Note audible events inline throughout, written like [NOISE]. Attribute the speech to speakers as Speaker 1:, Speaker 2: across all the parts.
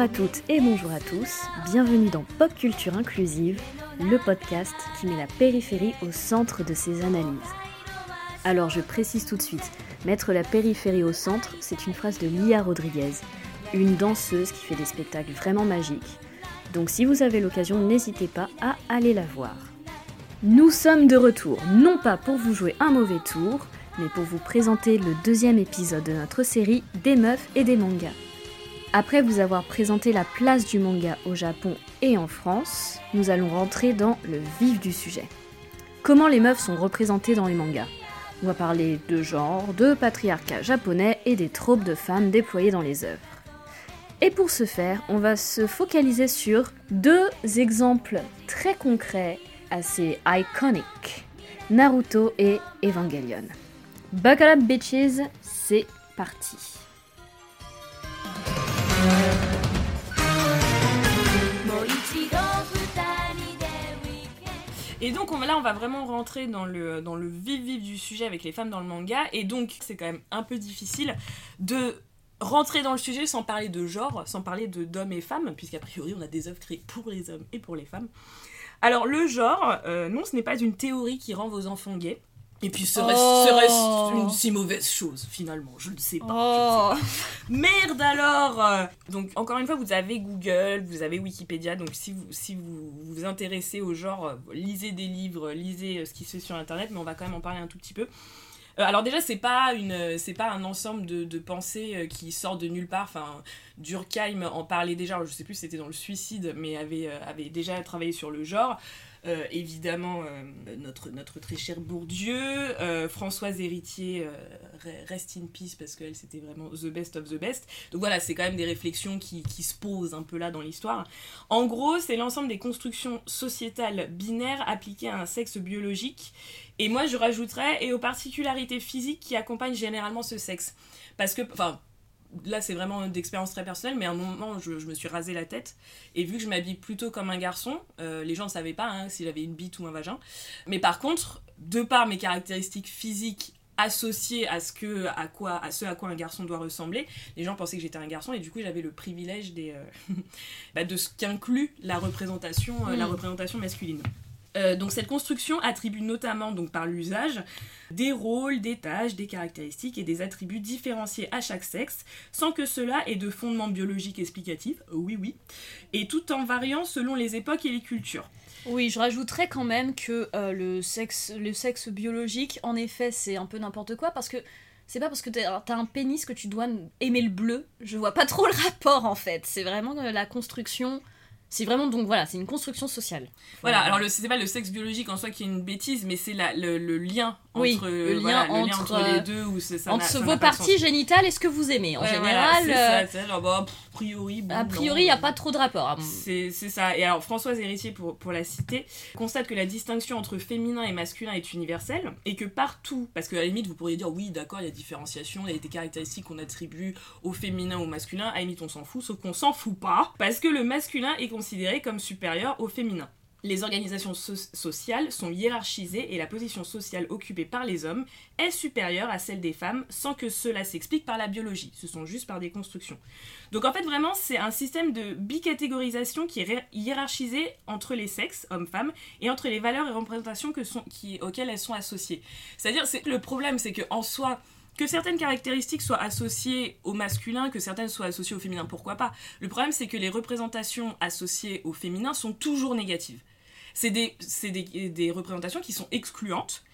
Speaker 1: À toutes et bonjour à tous, bienvenue dans Pop Culture Inclusive, le podcast qui met la périphérie au centre de ses analyses. Alors je précise tout de suite, mettre la périphérie au centre, c'est une phrase de Lia Rodriguez, une danseuse qui fait des spectacles vraiment magiques. Donc si vous avez l'occasion, n'hésitez pas à aller la voir. Nous sommes de retour, non pas pour vous jouer un mauvais tour, mais pour vous présenter le deuxième épisode de notre série Des meufs et des mangas. Après vous avoir présenté la place du manga au Japon et en France, nous allons rentrer dans le vif du sujet. Comment les meufs sont représentées dans les mangas? On va parler de genre, de patriarcat japonais et des tropes de femmes déployées dans les œuvres. Et pour ce faire, on va se focaliser sur deux exemples très concrets, assez iconiques Naruto et Evangelion. Buckle up bitches, c'est parti.
Speaker 2: Et donc on, là on va vraiment rentrer dans le, vif vif du sujet avec les femmes dans le manga et donc c'est quand même un peu difficile de rentrer dans le sujet sans parler de genre, sans parler d'hommes et femmes, puisqu'a priori on a des œuvres créées pour les hommes et pour les femmes. Alors le genre, euh, non ce n'est pas une théorie qui rend vos enfants gays. Et puis ce reste, ce reste une si mauvaise chose finalement, je ne sais pas. je ne sais pas. Merde alors. Donc encore une fois, vous avez Google, vous avez Wikipédia, donc si vous si vous vous intéressez au genre, lisez des livres, lisez euh, ce qui se fait sur Internet, mais on va quand même en parler un tout petit peu. Euh, alors déjà, c'est pas une, c'est pas un ensemble de, de pensées euh, qui sortent de nulle part. Enfin, Durkheim en parlait déjà. je sais plus si c'était dans le suicide, mais avait avait déjà travaillé sur le genre. Euh, évidemment, euh, notre, notre très cher Bourdieu, euh, Françoise Héritier, re- rest in peace, parce qu'elle c'était vraiment the best of the best. Donc voilà, c'est quand même des réflexions qui, qui se posent un peu là dans l'histoire. En gros, c'est l'ensemble des constructions sociétales binaires appliquées à un sexe biologique. Et moi, je rajouterais, et aux particularités physiques qui accompagnent généralement ce sexe. Parce que, enfin, là c'est vraiment d'expérience très personnelle, mais à un moment je, je me suis rasé la tête et vu que je m'habille plutôt comme un garçon, euh, les gens ne savaient pas hein, s'il avait une bite ou un vagin. Mais par contre, de par mes caractéristiques physiques associées à ce, que, à, quoi, à ce à quoi un garçon doit ressembler, les gens pensaient que j'étais un garçon et du coup j'avais le privilège des, euh, [LAUGHS] bah, de ce qu'inclut la représentation, euh, la
Speaker 1: Mm.
Speaker 2: représentation masculine. Euh, donc cette construction attribue notamment donc par l'usage des rôles, des tâches, des caractéristiques et des attributs différenciés à chaque sexe, sans que cela ait de fondement biologique explicatif, oui oui, et tout en variant selon les époques et les cultures.
Speaker 3: Oui, je rajouterais quand même que euh, le, sexe, le sexe biologique, en effet, c'est un peu n'importe quoi parce que c'est pas parce que t'as t'as un pénis que tu dois aimer le bleu. Je vois pas trop le rapport en fait. C'est vraiment euh, la construction. C'est vraiment donc voilà, c'est une construction sociale.
Speaker 2: Voilà, alors le- c'est pas le sexe biologique en soi qui est une bêtise, mais c'est la- le, le lien
Speaker 3: Oui,
Speaker 2: entre,
Speaker 3: le lien
Speaker 2: voilà, le lien
Speaker 3: entre,
Speaker 2: entre les
Speaker 3: euh,
Speaker 2: deux ou c'est- ça
Speaker 3: Entre
Speaker 2: ça
Speaker 3: vos parties génitales et ce que vous aimez. En
Speaker 2: Ouais,
Speaker 3: général,
Speaker 2: voilà,
Speaker 3: euh,
Speaker 2: c'est ça, genre, bah, a priori, bon,
Speaker 3: a priori, il n'y a pas trop de rapport. mon-
Speaker 2: C'est ça. Et alors, Françoise Héritier, pour, pour la citer, constate que la distinction entre féminin et masculin est universelle et que partout, parce qu'à la limite, vous pourriez dire oui, d'accord, il y a différenciation, il y a des caractéristiques qu'on attribue au féminin ou au masculin, à la limite, on s'en fout, sauf qu'on s'en fout pas, parce que le masculin est considéré comme supérieur au féminin. Les organisations so- sociales sont hiérarchisées et la position sociale occupée par les hommes est supérieure à celle des femmes sans que cela s'explique par la biologie. Ce sont juste par des constructions. Donc en fait vraiment c'est un système de bicatégorisation qui est hiérarchisé entre les sexes, hommes-femmes, et entre les valeurs et représentations auxquelles elles sont associées. C'est-à-dire c'est le problème c'est que en soi que certaines caractéristiques soient associées au masculin, que certaines soient associées au féminin, pourquoi pas? Le problème c'est que les représentations associées au féminin sont toujours négatives. C'est des, représentations qui sont excluantes.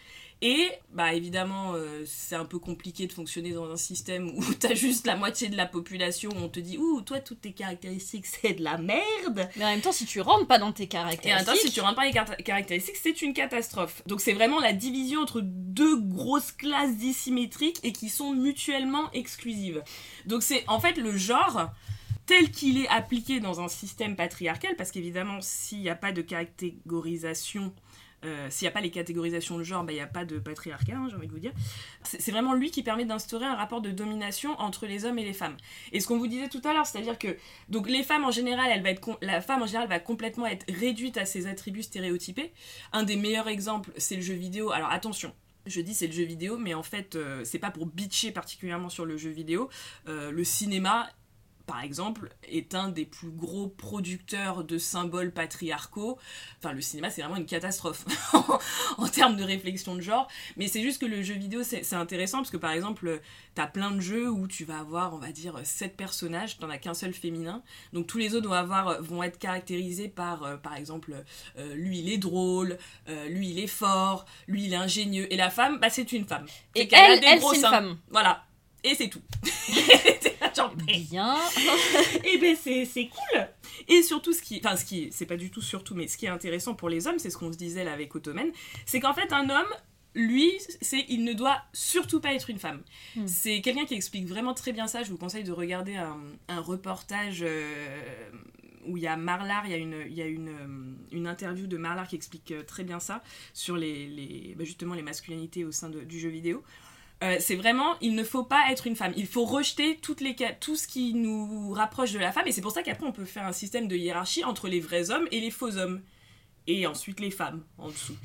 Speaker 2: Et bah évidemment, euh, c'est un peu compliqué de fonctionner dans un système où [LAUGHS] t'as juste la moitié de la population où on te dit ouh toi toutes tes caractéristiques c'est de la merde.
Speaker 3: Mais en même temps, si tu rentres pas dans tes
Speaker 2: Et en
Speaker 3: caractéristiques,
Speaker 2: même temps, si tu rentres pas les car- caractéristiques, c'est une catastrophe. Donc c'est vraiment la division entre deux grosses classes dissymétriques et qui sont mutuellement exclusives. Donc c'est en fait le genre tel qu'il est appliqué dans un système patriarcal, parce qu'évidemment, s'il n'y a pas de catégorisation, euh, s'il n'y a pas les catégorisations de genre, bah, il n'y a pas de patriarcat, hein, j'ai envie de vous dire. C'est vraiment lui qui permet d'instaurer un rapport de domination entre les hommes et les femmes. Et ce qu'on vous disait tout à l'heure, c'est-à-dire que donc les femmes en général, elle va être la femme en général va complètement être réduite à ses attributs stéréotypés. Un des meilleurs exemples, c'est le jeu vidéo. Alors attention. Je dis c'est le jeu vidéo, mais en fait, euh, c'est pas pour bitcher particulièrement sur le jeu vidéo. Euh, le cinéma par exemple, est un des plus gros producteurs de symboles patriarcaux. Enfin, le cinéma, c'est vraiment une catastrophe [LAUGHS] en termes de réflexion de genre. Mais c'est juste que le jeu vidéo, c'est intéressant parce que, par exemple, t'as plein de jeux où tu vas avoir, on va dire, sept personnages, t'en as qu'un seul féminin. Donc tous les autres vont, avoir, vont être caractérisés par, euh, par exemple, euh, lui il est drôle, euh, lui il est fort, lui il est ingénieux. Et la femme, bah c'est une femme.
Speaker 3: Et elle, elle c'est une femme.
Speaker 2: Voilà. Et c'est tout. [LAUGHS]
Speaker 3: Bien. [LAUGHS]
Speaker 2: et ben c'est cool. Et surtout ce qui, enfin ce qui, c'est pas du tout surtout, mais ce qui est intéressant pour les hommes, c'est ce qu'on se disait là avec Ottoman, c'est qu'en fait un homme lui, c'est il ne doit surtout pas être une femme. Hmm. C'est quelqu'un qui explique vraiment très bien ça. Je vous conseille de regarder un, reportage euh, où il y a Marlar, il y a, une, il y a une, une interview de Marlar qui explique euh, très bien ça sur les, les bah, justement les masculinités au sein du jeu vidéo. C'est vraiment, il ne faut pas être une femme. Il faut rejeter toutes les, tout ce qui nous rapproche de la femme. Et c'est pour ça qu'après, on peut faire un système de hiérarchie entre les vrais hommes et les faux hommes et ensuite les femmes en dessous.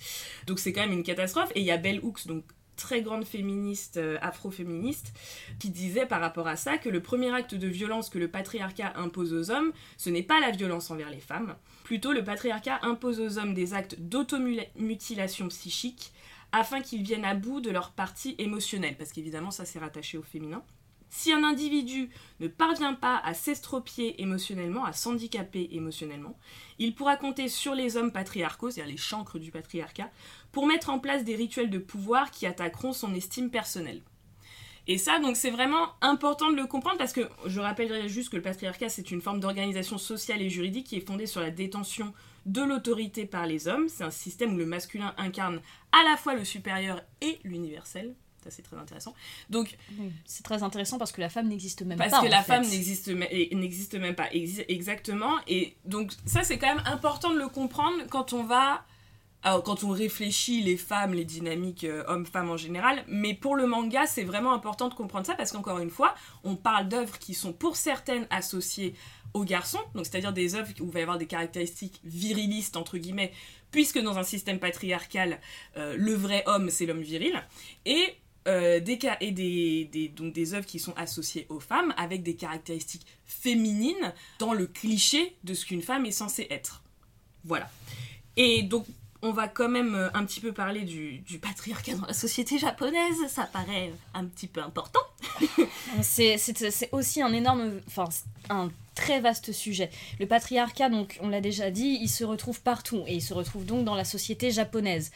Speaker 2: Donc c'est quand même une catastrophe. Et il y a Bell Hooks, donc très grande féministe, euh, afro-féministe, qui disait par rapport à ça que le premier acte de violence que le patriarcat impose aux hommes, ce n'est pas la violence envers les femmes. Plutôt, le patriarcat impose aux hommes des actes d'automutilation psychique afin qu'ils viennent à bout de leur partie émotionnelle, parce qu'évidemment ça c'est rattaché au féminin. Si un individu ne parvient pas à s'estropier émotionnellement, à s'handicaper émotionnellement, il pourra compter sur les hommes patriarcaux, c'est-à-dire les chancres du patriarcat, pour mettre en place des rituels de pouvoir qui attaqueront son estime personnelle. Et ça, donc, c'est vraiment important de le comprendre parce que je rappellerai juste que le patriarcat, c'est une forme d'organisation sociale et juridique qui est fondée sur la détention de l'autorité par les hommes. C'est un système où le masculin incarne à la fois le supérieur et l'universel c'est très intéressant. Donc,
Speaker 3: c'est très intéressant parce que la femme n'existe même
Speaker 2: pas.
Speaker 3: Parce
Speaker 2: que la femme n'existe n'existe même pas exactement. Et donc ça c'est quand même important de le comprendre quand on va quand on réfléchit les femmes, les dynamiques euh, hommes-femmes en général, mais pour le manga, c'est vraiment important de comprendre ça parce qu'encore une fois, on parle d'œuvres qui sont pour certaines associées aux garçons, donc c'est-à-dire des œuvres où va y avoir des caractéristiques virilistes entre guillemets, puisque dans un système patriarcal, euh, le vrai homme c'est l'homme viril, et euh, des, et des, des, donc des œuvres qui sont associées aux femmes avec des caractéristiques féminines dans le cliché de ce qu'une femme est censée être. Voilà. Et donc, on va quand même euh, un petit peu parler du, patriarcat dans la société japonaise, ça paraît un petit peu important. [LAUGHS]
Speaker 3: c'est aussi un énorme, enfin un très vaste sujet. Le patriarcat, donc on l'a déjà dit, il se retrouve partout et il se retrouve donc dans la société japonaise.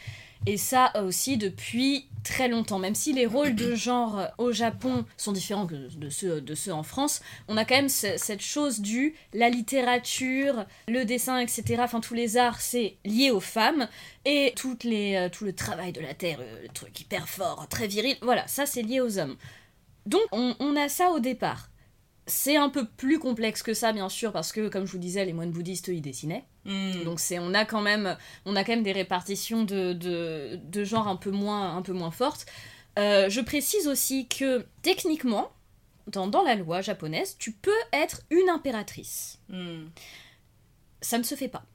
Speaker 3: Et ça aussi depuis très longtemps. Même si les rôles de genre au Japon sont différents de ceux, de ceux en France, on a quand même cette chose du la littérature, le dessin, etc. Enfin, tous les arts, c'est lié aux femmes. Et toutes les, euh, tout le travail de la terre, le truc hyper fort, très viril, voilà, ça c'est lié aux hommes. Donc on a ça au départ. C'est un peu plus complexe que ça, bien sûr, parce que, comme je vous disais, les moines bouddhistes, eux, ils dessinaient. Hmm. Donc c'est, on a quand même, on a quand même des répartitions de, de, de genre un peu moins, un peu moins fortes. Euh, je précise aussi que techniquement, dans, dans, la loi japonaise, tu peux être une impératrice. Hmm. Ça ne se fait pas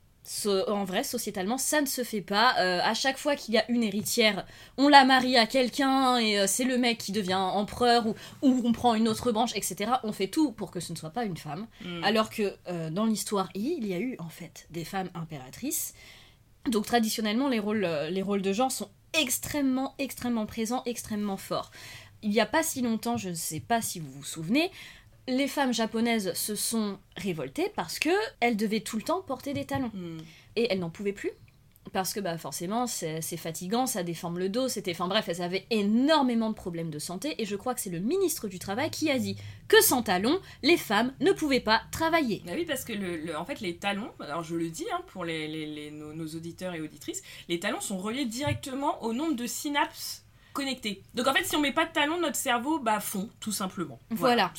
Speaker 3: en vrai, sociétalement, ça ne se fait pas. Euh, à chaque fois qu'il y a une héritière, on la marie à quelqu'un et euh, c'est le mec qui devient empereur ou, ou, on prend une autre branche, etc. On fait tout pour que ce ne soit pas une femme. Mm. Alors que euh, dans l'histoire il y a eu en fait des femmes impératrices. Donc traditionnellement, les rôles, les rôles de genre sont extrêmement, extrêmement présents, extrêmement forts. Il n'y a pas si longtemps, je ne sais pas si vous vous souvenez, les femmes japonaises se sont révoltées parce que elles devaient tout le temps porter des talons. Hmm. Et elles n'en pouvaient plus. Parce que bah, forcément, c'est fatigant, ça déforme le dos, c'était. Enfin bref, elles avaient énormément de problèmes de santé, et je crois que c'est le ministre du Travail qui a dit que sans talons, les femmes ne pouvaient pas travailler.
Speaker 2: Bah oui, parce que le, en fait, les talons, alors je le dis hein, pour les, nos, nos, auditeurs et auditrices, les talons sont reliés directement au nombre de synapses connecté. Donc en fait, si on met pas de talons, notre cerveau bah fond tout simplement.
Speaker 3: Voilà.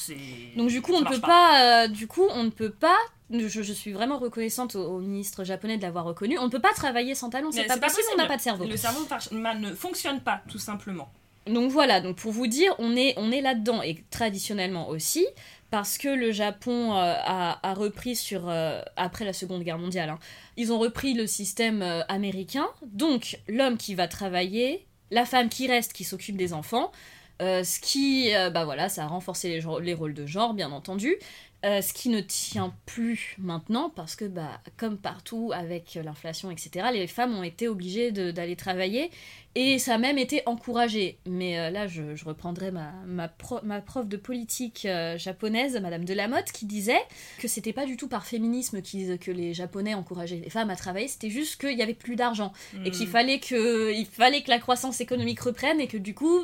Speaker 3: Donc du coup, on ne peut pas. Euh, du coup, on ne peut pas. Je, suis vraiment reconnaissante au, ministre japonais de l'avoir reconnu. On ne peut pas travailler sans talons. C'est pas, pas possible. On n'a pas de cerveau.
Speaker 2: Le cerveau ne fonctionne pas tout simplement.
Speaker 3: Donc voilà. Donc pour vous dire, on est on est là-dedans et traditionnellement aussi parce que le Japon euh, a, repris sur euh, après la Seconde Guerre mondiale. Hein. ils ont repris le système américain. Donc l'homme qui va travailler la femme qui reste, qui s'occupe des enfants, Euh, ce qui, euh, bah voilà, ça a renforcé les, rôles de genre, bien entendu. Euh, ce qui ne tient plus maintenant, parce que, bah, comme partout avec l'inflation, etc., les femmes ont été obligées d'aller travailler, et ça a même été encouragé. Mais euh, là, je, je reprendrai ma, ma, pro- ma prof de politique euh, japonaise, Madame Delamotte, qui disait que c'était pas du tout par féminisme que les Japonais encourageaient les femmes à travailler, c'était juste qu'il y avait plus d'argent et
Speaker 2: Hmm.
Speaker 3: qu'il fallait que il fallait que la croissance économique reprenne et que du coup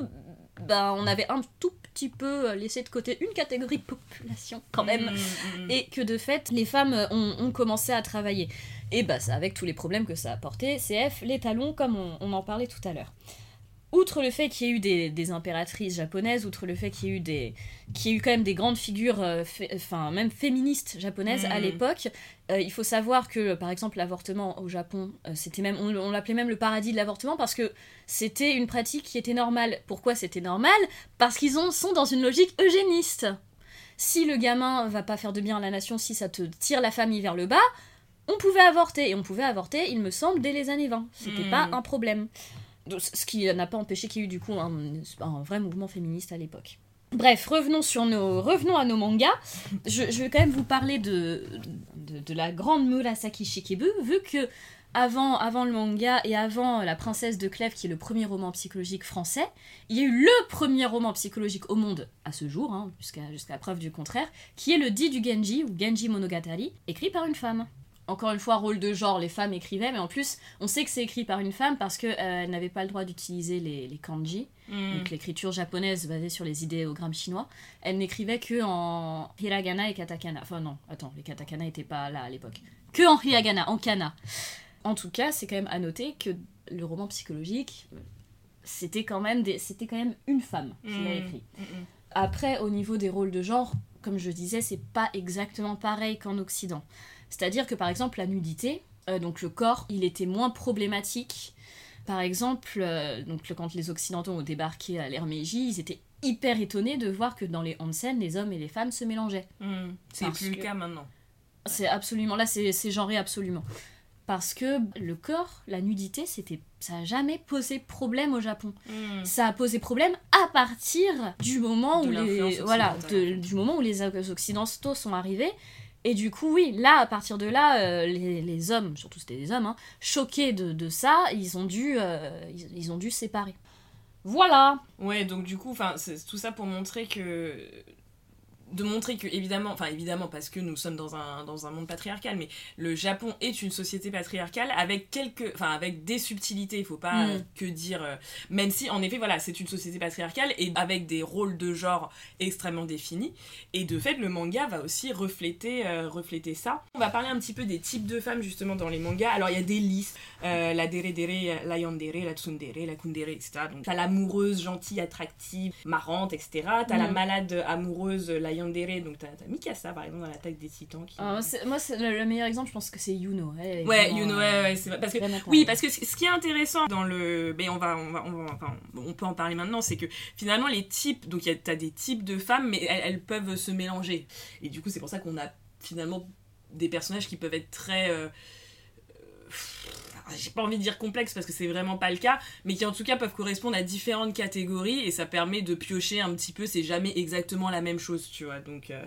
Speaker 3: ben on avait un tout petit peu laissé de côté une catégorie de population quand même.
Speaker 2: Mm, mm, mm.
Speaker 3: et que de fait les femmes ont, ont commencé à travailler. Et bah ça avec tous les problèmes que ça a apporté CF les talons comme on, on en parlait tout à l'heure outre le fait qu'il y ait eu des, des impératrices japonaises, outre le fait qu'il y ait eu des, qu'il y ait eu quand même des grandes figures, euh, fé- enfin même féministes japonaises à
Speaker 2: Mhm.
Speaker 3: l'époque, euh, il faut savoir que par exemple l'avortement au Japon, euh, c'était même, on, on l'appelait même le paradis de l'avortement parce que c'était une pratique qui était normale. Pourquoi c'était normal? Parce qu'ils ont- sont dans une logique eugéniste. Si le gamin va pas faire de bien à la nation, si ça te tire la famille vers le bas, on pouvait avorter. Et on pouvait avorter, il me semble, dès les années 20. C'était
Speaker 2: Mhm.
Speaker 3: pas un problème. Ce qui n'a pas empêché qu'il y ait eu du coup un, vrai mouvement féministe à l'époque. Bref, revenons, sur nos, revenons à nos mangas. Je, vais quand même vous parler de, de, la grande Murasaki Shikibu, vu que avant, avant le manga et avant La princesse de Clèves, qui est le premier roman psychologique français, il y a eu le premier roman psychologique au monde à ce jour, hein, jusqu'à jusqu'à preuve du contraire, qui est le Dit du Genji, ou Genji Monogatari, écrit par une femme. Encore une fois, rôle de genre, les femmes écrivaient, mais en plus, on sait que c'est écrit par une femme parce qu'elle n'avait pas le droit d'utiliser les, les kanji,
Speaker 2: Mm.
Speaker 3: donc l'écriture japonaise basée sur les idéogrammes chinois. Elle n'écrivait que en hiragana et katakana. Enfin non, attends, les katakana n'étaient pas là à l'époque. Que en hiragana, en kana. En tout cas, c'est quand même à noter que le roman psychologique, euh, c'était quand même des, c'était quand même une femme qui l'a
Speaker 2: Mm.
Speaker 3: écrit.
Speaker 2: Mm, mm.
Speaker 3: Après, au niveau des rôles de genre, comme je disais, c'est pas exactement pareil qu'en Occident. C'est-à-dire que par exemple, la nudité, euh, donc le corps, il était moins problématique. Par exemple, euh, donc, quand les Occidentaux ont débarqué à Meiji, ils étaient hyper étonnés de voir que dans les onsen, les hommes et les femmes se mélangeaient.
Speaker 2: Mm. C'est plus le cas maintenant.
Speaker 3: C'est absolument là, c'est genré absolument. Parce que le corps, la nudité, c'était, ça a jamais posé problème au Japon.
Speaker 2: Mm.
Speaker 3: Ça a posé problème à partir du moment
Speaker 2: De
Speaker 3: où les, voilà, de- du moment où les occidentaux sont arrivés. Et du coup, oui, là, à partir de là, euh, les, hommes, surtout c'était des hommes, hein, choqués de, de ça, ils ont dû, euh, ils, ont dû séparer. Voilà.
Speaker 2: Ouais, donc du coup, enfin, c'est tout ça pour montrer que de montrer que évidemment, enfin évidemment parce que nous sommes dans un dans un monde patriarcal, mais le Japon est une société patriarcale avec quelques, enfin avec des subtilités. Il faut pas
Speaker 3: Mm.
Speaker 2: que dire, euh, même si en effet voilà, c'est une société patriarcale et avec des rôles de genre extrêmement définis. Et de fait, le manga va aussi refléter euh, refléter ça. On va parler un petit peu des types de femmes justement dans les mangas. Alors il y a des listes, euh, la dere dere, la yandere, la tsundere, la kundere, etc. Donc t'as l'amoureuse gentille, attractive, marrante, etc. T'as la
Speaker 3: Mm.
Speaker 2: malade amoureuse, la yandere, donc t'as t'as Mikasa par exemple dans l'attaque des titans. Qui...
Speaker 3: C'est- moi, le, le meilleur exemple, je pense que c'est Yuno.
Speaker 2: Ouais,
Speaker 3: vraiment,
Speaker 2: know,
Speaker 3: euh,
Speaker 2: ouais, ouais, c'est vrai. Parce que oui, parce que ce qui est intéressant dans le. Mais on va, on va, on va- enfin, on peut en parler maintenant, c'est que finalement, les types. Donc, t'as des types de femmes, mais elles, elles peuvent se mélanger. Et du coup, c'est pour ça qu'on a finalement des personnages qui peuvent être très. euh, J'ai pas envie de dire complexe parce que c'est vraiment pas le cas, mais qui en tout cas peuvent correspondre à différentes catégories et ça permet de piocher un petit peu, c'est jamais exactement la même chose, tu vois. Donc, euh,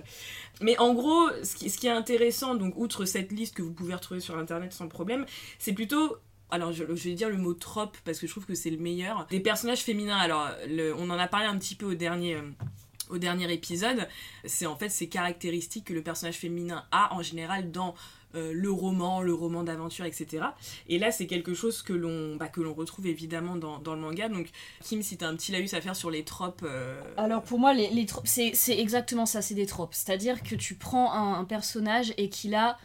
Speaker 2: Mais en gros, ce qui, ce qui est intéressant, donc outre cette liste que vous pouvez retrouver sur internet sans problème, c'est plutôt alors je, vais dire le mot trope parce que je trouve que c'est le meilleur. Des personnages féminins, alors on en a parlé un petit peu au dernier, euh, au dernier épisode, c'est en fait ces caractéristiques que le personnage féminin a en général dans euh, le roman, le roman d'aventure, etc. Et là c'est quelque chose que l'on bah, que l'on retrouve évidemment dans, dans le manga. Donc Kim, si t'as un petit laïus à faire sur les tropes... euh,
Speaker 3: Alors pour moi, les, les tropes, c'est c'est exactement ça, c'est des tropes. C'est-à-dire que tu prends un, un personnage et qu'il a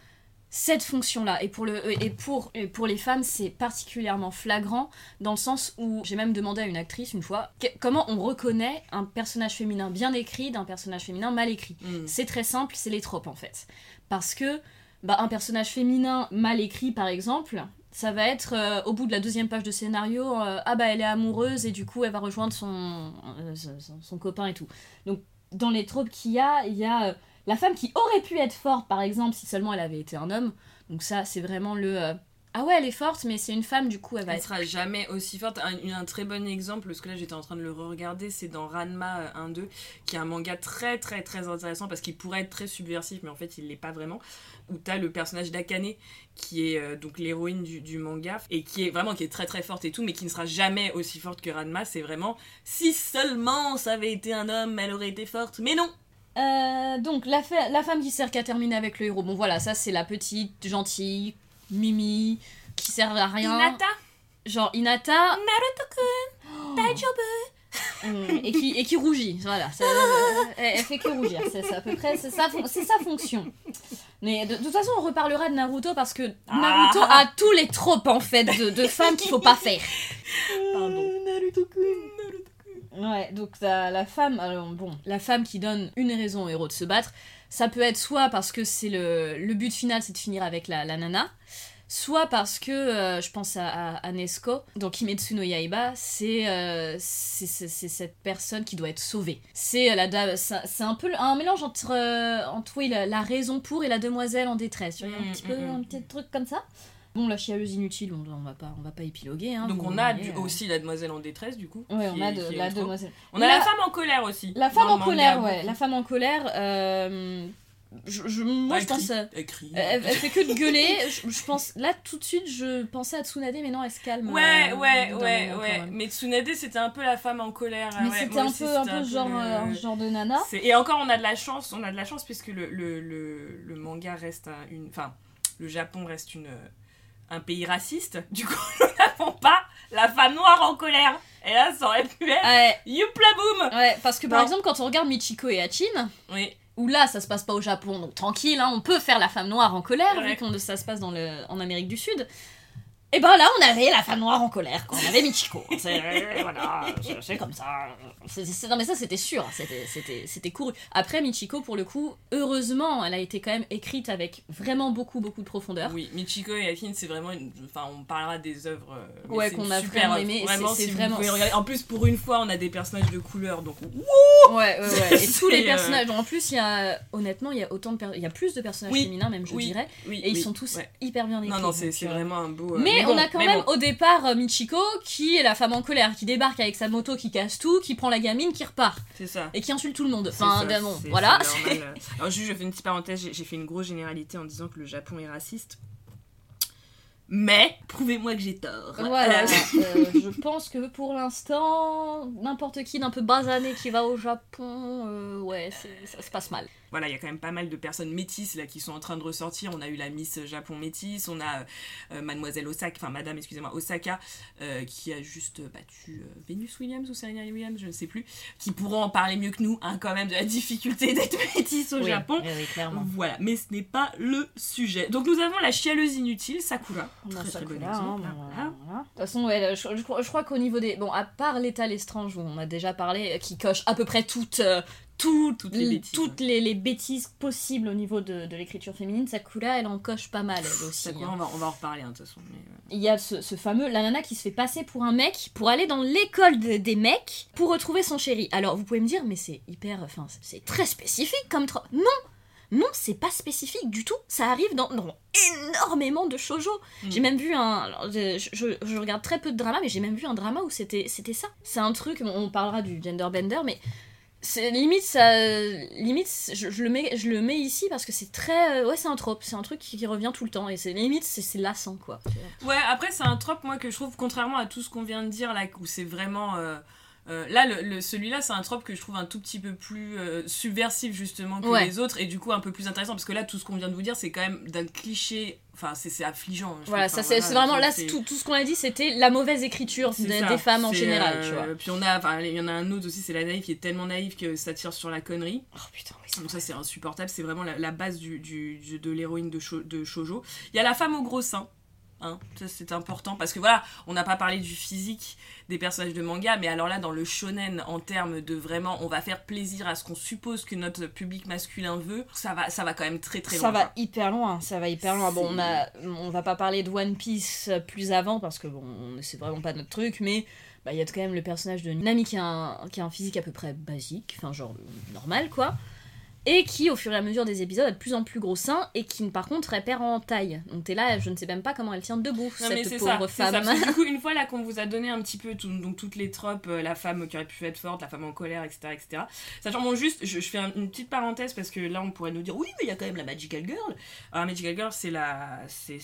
Speaker 3: cette fonction-là. Et, pour le, et, pour, et pour les femmes, c'est particulièrement flagrant dans le sens où j'ai même demandé à une actrice une fois que- comment on reconnaît un personnage féminin bien écrit d'un personnage féminin mal écrit.
Speaker 2: hmm.
Speaker 3: C'est très simple, c'est les tropes en fait. Parce que bah, un personnage féminin mal écrit par exemple, ça va être euh, au bout de la deuxième page de scénario, euh, ah bah elle est amoureuse et du coup elle va rejoindre son, euh, son, son copain et tout. Donc dans les tropes qu'il y a, il y a la femme qui aurait pu être forte par exemple si seulement elle avait été un homme. Donc ça c'est vraiment le... euh, Ah ouais, elle est forte, mais c'est une femme, du coup, elle va
Speaker 2: Elle
Speaker 3: être.
Speaker 2: sera jamais aussi forte. Un, un très bon exemple, parce que là j'étais en train de le regarder, c'est dans Ranma euh, 1-2, qui est un manga très très très intéressant parce qu'il pourrait être très subversif, mais en fait il l'est pas vraiment. Où t'as le personnage d'Akane, qui est euh, donc l'héroïne du, du manga, et qui est vraiment qui est très très forte et tout, mais qui ne sera jamais aussi forte que Ranma. C'est vraiment si seulement ça avait été un homme, elle aurait été forte, mais non.
Speaker 3: Euh, donc, la, la femme qui sert qu'à terminer avec le héros. Bon, voilà, ça, c'est la petite, gentille, Mimi, qui sert à rien.
Speaker 2: Hinata,
Speaker 3: Genre, Inata.
Speaker 2: Naruto-kun, Daijoubu.
Speaker 3: Mm, et, qui, et qui rougit, voilà. ça- [LAUGHS] elle, elle fait que rougir, c'est à peu près, c'est sa, sa fonction. Mais de, de toute façon, on reparlera de Naruto parce que Naruto
Speaker 2: Ah.
Speaker 3: a tous les tropes en fait de, de femmes qu'il faut pas faire.
Speaker 2: Pardon.
Speaker 3: Ouais, donc la, la femme, alors bon, la femme qui donne une raison au héros de se battre, ça peut être soit parce que c'est le, le but final, c'est de finir avec la, la nana, soit parce que, euh, je pense à, à, à Nesco, dans Kimetsu no Yaiba, c'est euh, c'est c'est- c'est cette personne qui doit être sauvée. C'est euh, un peu un mélange entre, euh, entre oui, la, la raison pour et la demoiselle en détresse. A un
Speaker 2: Mm,
Speaker 3: petit peu,
Speaker 2: mm, mm.
Speaker 3: un petit truc comme ça. Bon, la chialeuse inutile, on, on va pas, on va pas épiloguer. Hein,
Speaker 2: Donc on a
Speaker 3: voyez,
Speaker 2: du-
Speaker 3: euh,
Speaker 2: aussi la demoiselle en détresse du coup.
Speaker 3: Ouais, on a de, la demoiselle.
Speaker 2: On a
Speaker 3: La-
Speaker 2: la femme en colère aussi.
Speaker 3: La femme en colère, ouais. La femme en colère, euh, je, je- moi
Speaker 2: Elle
Speaker 3: je pense.
Speaker 2: crie, Elle crie.
Speaker 3: Elle, elle fait que de gueuler. [LAUGHS] Je, je pense là tout de suite, je pensais à Tsunade, mais non, elle se calme.
Speaker 2: Ouais,
Speaker 3: euh,
Speaker 2: ouais, ouais, ouais. Mais Tsunade, c'était un peu la femme en colère.
Speaker 3: Mais
Speaker 2: ouais,
Speaker 3: c'était un
Speaker 2: aussi,
Speaker 3: peu, un peu genre, euh, genre de nana.
Speaker 2: Et encore, on a de la chance, on a de la chance puisque le, le, le, le manga reste un- une. Enfin, le Japon reste une, un pays raciste. Du coup, [LAUGHS] nous n'avons pas la femme noire en colère. Et là, ça aurait pu être.
Speaker 3: Ouais,
Speaker 2: Youpla boum
Speaker 3: ouais, parce que par
Speaker 2: Non.
Speaker 3: exemple, quand on regarde Michiko et Hachin,
Speaker 2: Oui,
Speaker 3: où là ça se passe pas au Japon, donc tranquille, hein, on peut faire la femme noire en colère,
Speaker 2: Ouais.
Speaker 3: vu que ça se passe dans le, en Amérique du Sud. Et ben là, on avait la femme noire en colère, quand on avait Michiko. C'est voilà, c'est- c'est comme ça. Non mais ça c'était sûr, c'était- c'était couru. Après Michiko, pour le coup, heureusement, elle a été quand même écrite avec vraiment beaucoup beaucoup de profondeur.
Speaker 2: oui. Michiko et Akin, c'est vraiment une. Enfin, on parlera des œuvres. euh,
Speaker 3: Ouais, qu'on a
Speaker 2: super
Speaker 3: vraiment aimé,
Speaker 2: Vraiment,
Speaker 3: c'est-
Speaker 2: si
Speaker 3: vraiment-.
Speaker 2: En plus, pour une fois, on a des personnages de couleur. Donc,
Speaker 3: Ouais, ouais, ouais. Et tous les
Speaker 2: euh,
Speaker 3: personnages, en plus, il y a honnêtement, il y a autant de il y a plus de personnages
Speaker 2: Oui,
Speaker 3: féminins même, je
Speaker 2: oui,
Speaker 3: dirais,
Speaker 2: oui.
Speaker 3: et ils sont tous
Speaker 2: ouais.
Speaker 3: hyper bien écrits.
Speaker 2: Non, non, c'est
Speaker 3: euh,
Speaker 2: vraiment un beau. euh,
Speaker 3: Mais,
Speaker 2: bon,
Speaker 3: on a quand même
Speaker 2: bon.
Speaker 3: au départ euh, Michiko qui est la femme en colère, qui débarque avec sa moto, qui casse tout, qui prend la gamine, qui repart
Speaker 2: C'est ça.
Speaker 3: et qui insulte tout le monde. Enfin,
Speaker 2: ça,
Speaker 3: bon, voilà. [LAUGHS]
Speaker 2: Alors juste, je fais une petite parenthèse, j'ai- fait une grosse généralité en disant que le Japon est raciste. Mais, prouvez-moi que j'ai tort.
Speaker 3: Voilà,
Speaker 2: Euh,
Speaker 3: euh, [LAUGHS] je pense que pour l'instant, n'importe qui d'un peu basané qui va au Japon, euh, ouais, ça se passe mal.
Speaker 2: Voilà, il y a quand même pas mal de personnes métisses là qui sont en train de ressortir. On a eu la Miss Japon métisse, on a euh, Mademoiselle Osaka, enfin Madame, excusez-moi, Osaka, euh, qui a juste battu euh, Venus Williams ou Serena Williams, je ne sais plus, qui pourront en parler mieux que nous, hein, quand même, de la difficulté d'être [LAUGHS] métisse au
Speaker 3: Oui,
Speaker 2: Japon.
Speaker 3: oui, oui, clairement.
Speaker 2: Voilà, mais ce n'est pas le sujet. Donc nous avons la chialeuse inutile, Sakura.
Speaker 3: On a
Speaker 2: Très,
Speaker 3: hein,
Speaker 2: voilà.
Speaker 3: voilà, voilà. De toute façon, ouais, je, je crois- je crois qu'au niveau des. Bon, à part l'état Lestrange, où on a déjà parlé, qui coche à peu près toutes. Euh, toutes,
Speaker 2: les bêtises.
Speaker 3: toutes les, les bêtises possibles au niveau de, de l'écriture féminine, Sakura, elle en coche pas mal, elle aussi.
Speaker 2: Sakura,
Speaker 3: hein.
Speaker 2: on va, on va en reparler hein, de toute façon. mais, euh,
Speaker 3: Il y a ce, ce fameux, la nana qui se fait passer pour un mec pour aller dans l'école de- des mecs pour retrouver son chéri. Alors vous pouvez me dire, mais c'est hyper, enfin c'est- très spécifique comme Non, non, c'est pas spécifique du tout. Ça arrive dans, dans énormément de shoujo.
Speaker 2: Mm.
Speaker 3: J'ai même vu un, alors, je, je- je regarde très peu de drama, mais j'ai même vu un drama où c'était ça. C'est un truc, on on parlera du gender bender, mais limite ça limite je, le mets je le mets ici parce que c'est très euh, ouais c'est un trope c'est un truc qui, revient tout le temps et c'est limite c'est c'est lassant quoi
Speaker 2: Ouais, après, c'est un trope, moi, que je trouve, contrairement à tout ce qu'on vient de dire, là, où c'est vraiment. euh, euh, là, le, le- celui-là, c'est un trope que je trouve un tout petit peu plus euh, subversif, justement, que
Speaker 3: Ouais.
Speaker 2: les autres, et du coup, un peu plus intéressant, parce que là, tout ce qu'on vient de vous dire, c'est quand même d'un cliché. Enfin, c'est affligeant. je
Speaker 3: Voilà, ça c'est vraiment là tout, tout ce qu'on a dit c'était la mauvaise écriture des,
Speaker 2: ça.
Speaker 3: des femmes en général,
Speaker 2: euh,
Speaker 3: tu vois.
Speaker 2: Puis on a, enfin, il y en a un autre aussi, c'est la naïve qui est tellement naïve que ça tire sur la connerie.
Speaker 3: Oh putain, oui, c'est
Speaker 2: Donc ça c'est insupportable, c'est vraiment la, la base du, du- du- de l'héroïne de, shoujo. Il y a la femme au gros sein, hein, ça c'est important parce que voilà, on n'a pas parlé du physique des personnages de manga, mais alors là dans le shonen en termes de vraiment, on va faire plaisir à ce qu'on suppose que notre public masculin veut, ça va, ça va quand même très très
Speaker 3: ça
Speaker 2: loin.
Speaker 3: va
Speaker 2: quoi.
Speaker 3: hyper loin, ça va hyper loin. Bon, on a, on va pas parler de One Piece plus avant parce que bon, c'est vraiment pas notre truc, mais bah, il y a quand même le personnage de Nami qui a un, qui a un physique à peu près basique, enfin genre normal quoi. Et qui, au fur et à mesure des épisodes, a de plus en plus gros seins et qui, par contre, perd en taille. Donc t'es là, je ne sais même pas comment elle tient debout,
Speaker 2: Non,
Speaker 3: cette
Speaker 2: c'est
Speaker 3: pauvre
Speaker 2: ça, c'est ça,
Speaker 3: femme.
Speaker 2: du [LAUGHS] coup, une fois là qu'on vous a donné un petit peu tout- donc toutes les tropes, euh, la femme qui aurait pu être forte, la femme en colère, etc. etc. Sachant, bon, juste, je, je fais un- une petite parenthèse parce que là, on pourrait nous dire, oui, mais il y a quand même la Magical Girl. Alors, Magical Girl, c'est la. C'est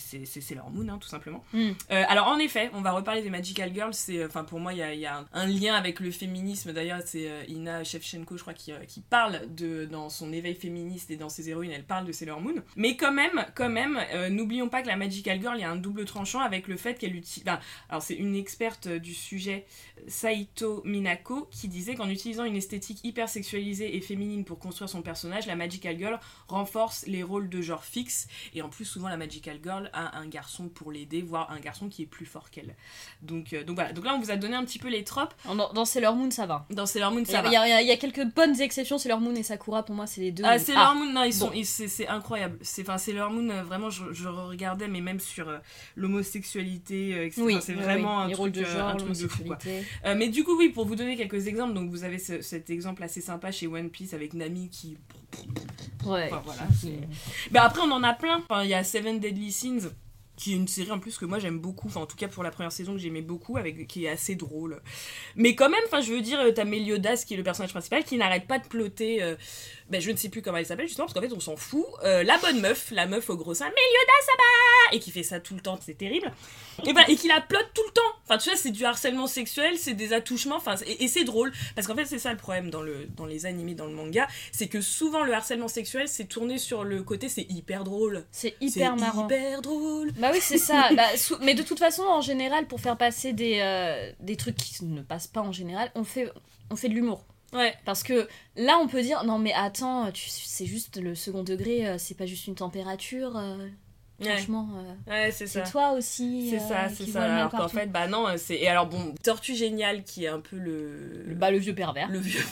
Speaker 2: hein, tout simplement.
Speaker 3: Mm.
Speaker 2: Euh, alors, en effet, on va reparler des Magical Girls. C'est, enfin, pour moi, il y a, il y a un, un lien avec le féminisme. D'ailleurs, c'est euh, Ina Shevchenko, je crois, qui, euh, qui parle de, dans son éveil féministe et dans ses héroïnes, elle parle de Sailor Moon. Mais quand même, quand même, euh, n'oublions pas que la Magical Girl, il y a un double tranchant avec le fait qu'elle utilise. alors, c'est une experte euh, du sujet, Saito Minako, qui disait qu'en utilisant une esthétique hyper sexualisée et féminine pour construire son personnage, la Magical Girl renforce les rôles de genre fixe. Et en plus, souvent, la Magical Girl a un garçon pour l'aider, voire un garçon qui est plus fort qu'elle. Donc, euh, donc voilà. Donc là, on vous a donné un petit peu les tropes.
Speaker 3: Dans, dans Sailor Moon, ça va.
Speaker 2: Dans Sailor Moon,
Speaker 3: y,
Speaker 2: ça
Speaker 3: a-
Speaker 2: va.
Speaker 3: il y a- il y a quelques bonnes exceptions, Sailor Moon et Sakura, pour moi, c'est les deux.
Speaker 2: Ah,
Speaker 3: où-
Speaker 2: Sailor Moon, non, ils sont,
Speaker 3: bon.
Speaker 2: c'est, c'est incroyable. C'est, enfin, Sailor Moon, euh, vraiment, je, je regardais, mais même sur euh, l'homosexualité, euh, etc.
Speaker 3: Oui,
Speaker 2: c'est
Speaker 3: oui,
Speaker 2: vraiment
Speaker 3: oui.
Speaker 2: un truc,
Speaker 3: de genre,
Speaker 2: un truc de fou, quoi. Euh, mais du coup, oui, pour vous donner quelques exemples, donc vous avez ce- cet exemple assez sympa chez One Piece avec Nami qui.
Speaker 3: Ouais.
Speaker 2: Enfin, voilà, c'est- Mais après, on en a plein. Enfin, il y a Seven Deadly Sins qui est une série en plus que moi j'aime beaucoup, enfin en tout cas pour la première saison que j'aimais beaucoup, avec qui est assez drôle. Mais quand même, enfin je veux dire, t'as Meliodas qui est le personnage principal qui n'arrête pas de plotter, euh, ben, je ne sais plus comment elle s'appelle justement parce qu'en fait on s'en fout, euh, la bonne meuf, la meuf au gros sein, Meliodas ça va et qui fait ça tout le temps, c'est terrible. Et ben et qui la plotte tout le temps. Enfin tu vois, c'est du harcèlement sexuel, c'est des attouchements, enfin et, et c'est drôle parce qu'en fait c'est ça le problème dans le dans les animés, dans le manga, c'est que souvent le harcèlement sexuel c'est tourné sur le côté c'est hyper drôle.
Speaker 3: C'est hyper marrant.
Speaker 2: hyper drôle.
Speaker 3: Bah oui, c'est ça. [LAUGHS] Bah, Mais de toute façon, en général, pour faire passer des, euh, des trucs qui ne passent pas en général, on fait, on fait de l'humour.
Speaker 2: Ouais.
Speaker 3: Parce que là, on peut dire, non mais attends, tu- c'est juste le second degré, euh, c'est pas juste une température. euh,
Speaker 2: Ouais.
Speaker 3: Franchement, euh,
Speaker 2: Ouais, c'est ça.
Speaker 3: toi aussi.
Speaker 2: C'est
Speaker 3: euh,
Speaker 2: ça,
Speaker 3: qui
Speaker 2: c'est ça. Alors qu'en fait, bah non, euh, c'est. Et alors bon, Tortue Géniale qui est un peu le.
Speaker 3: Bah, le vieux pervers.
Speaker 2: le vieux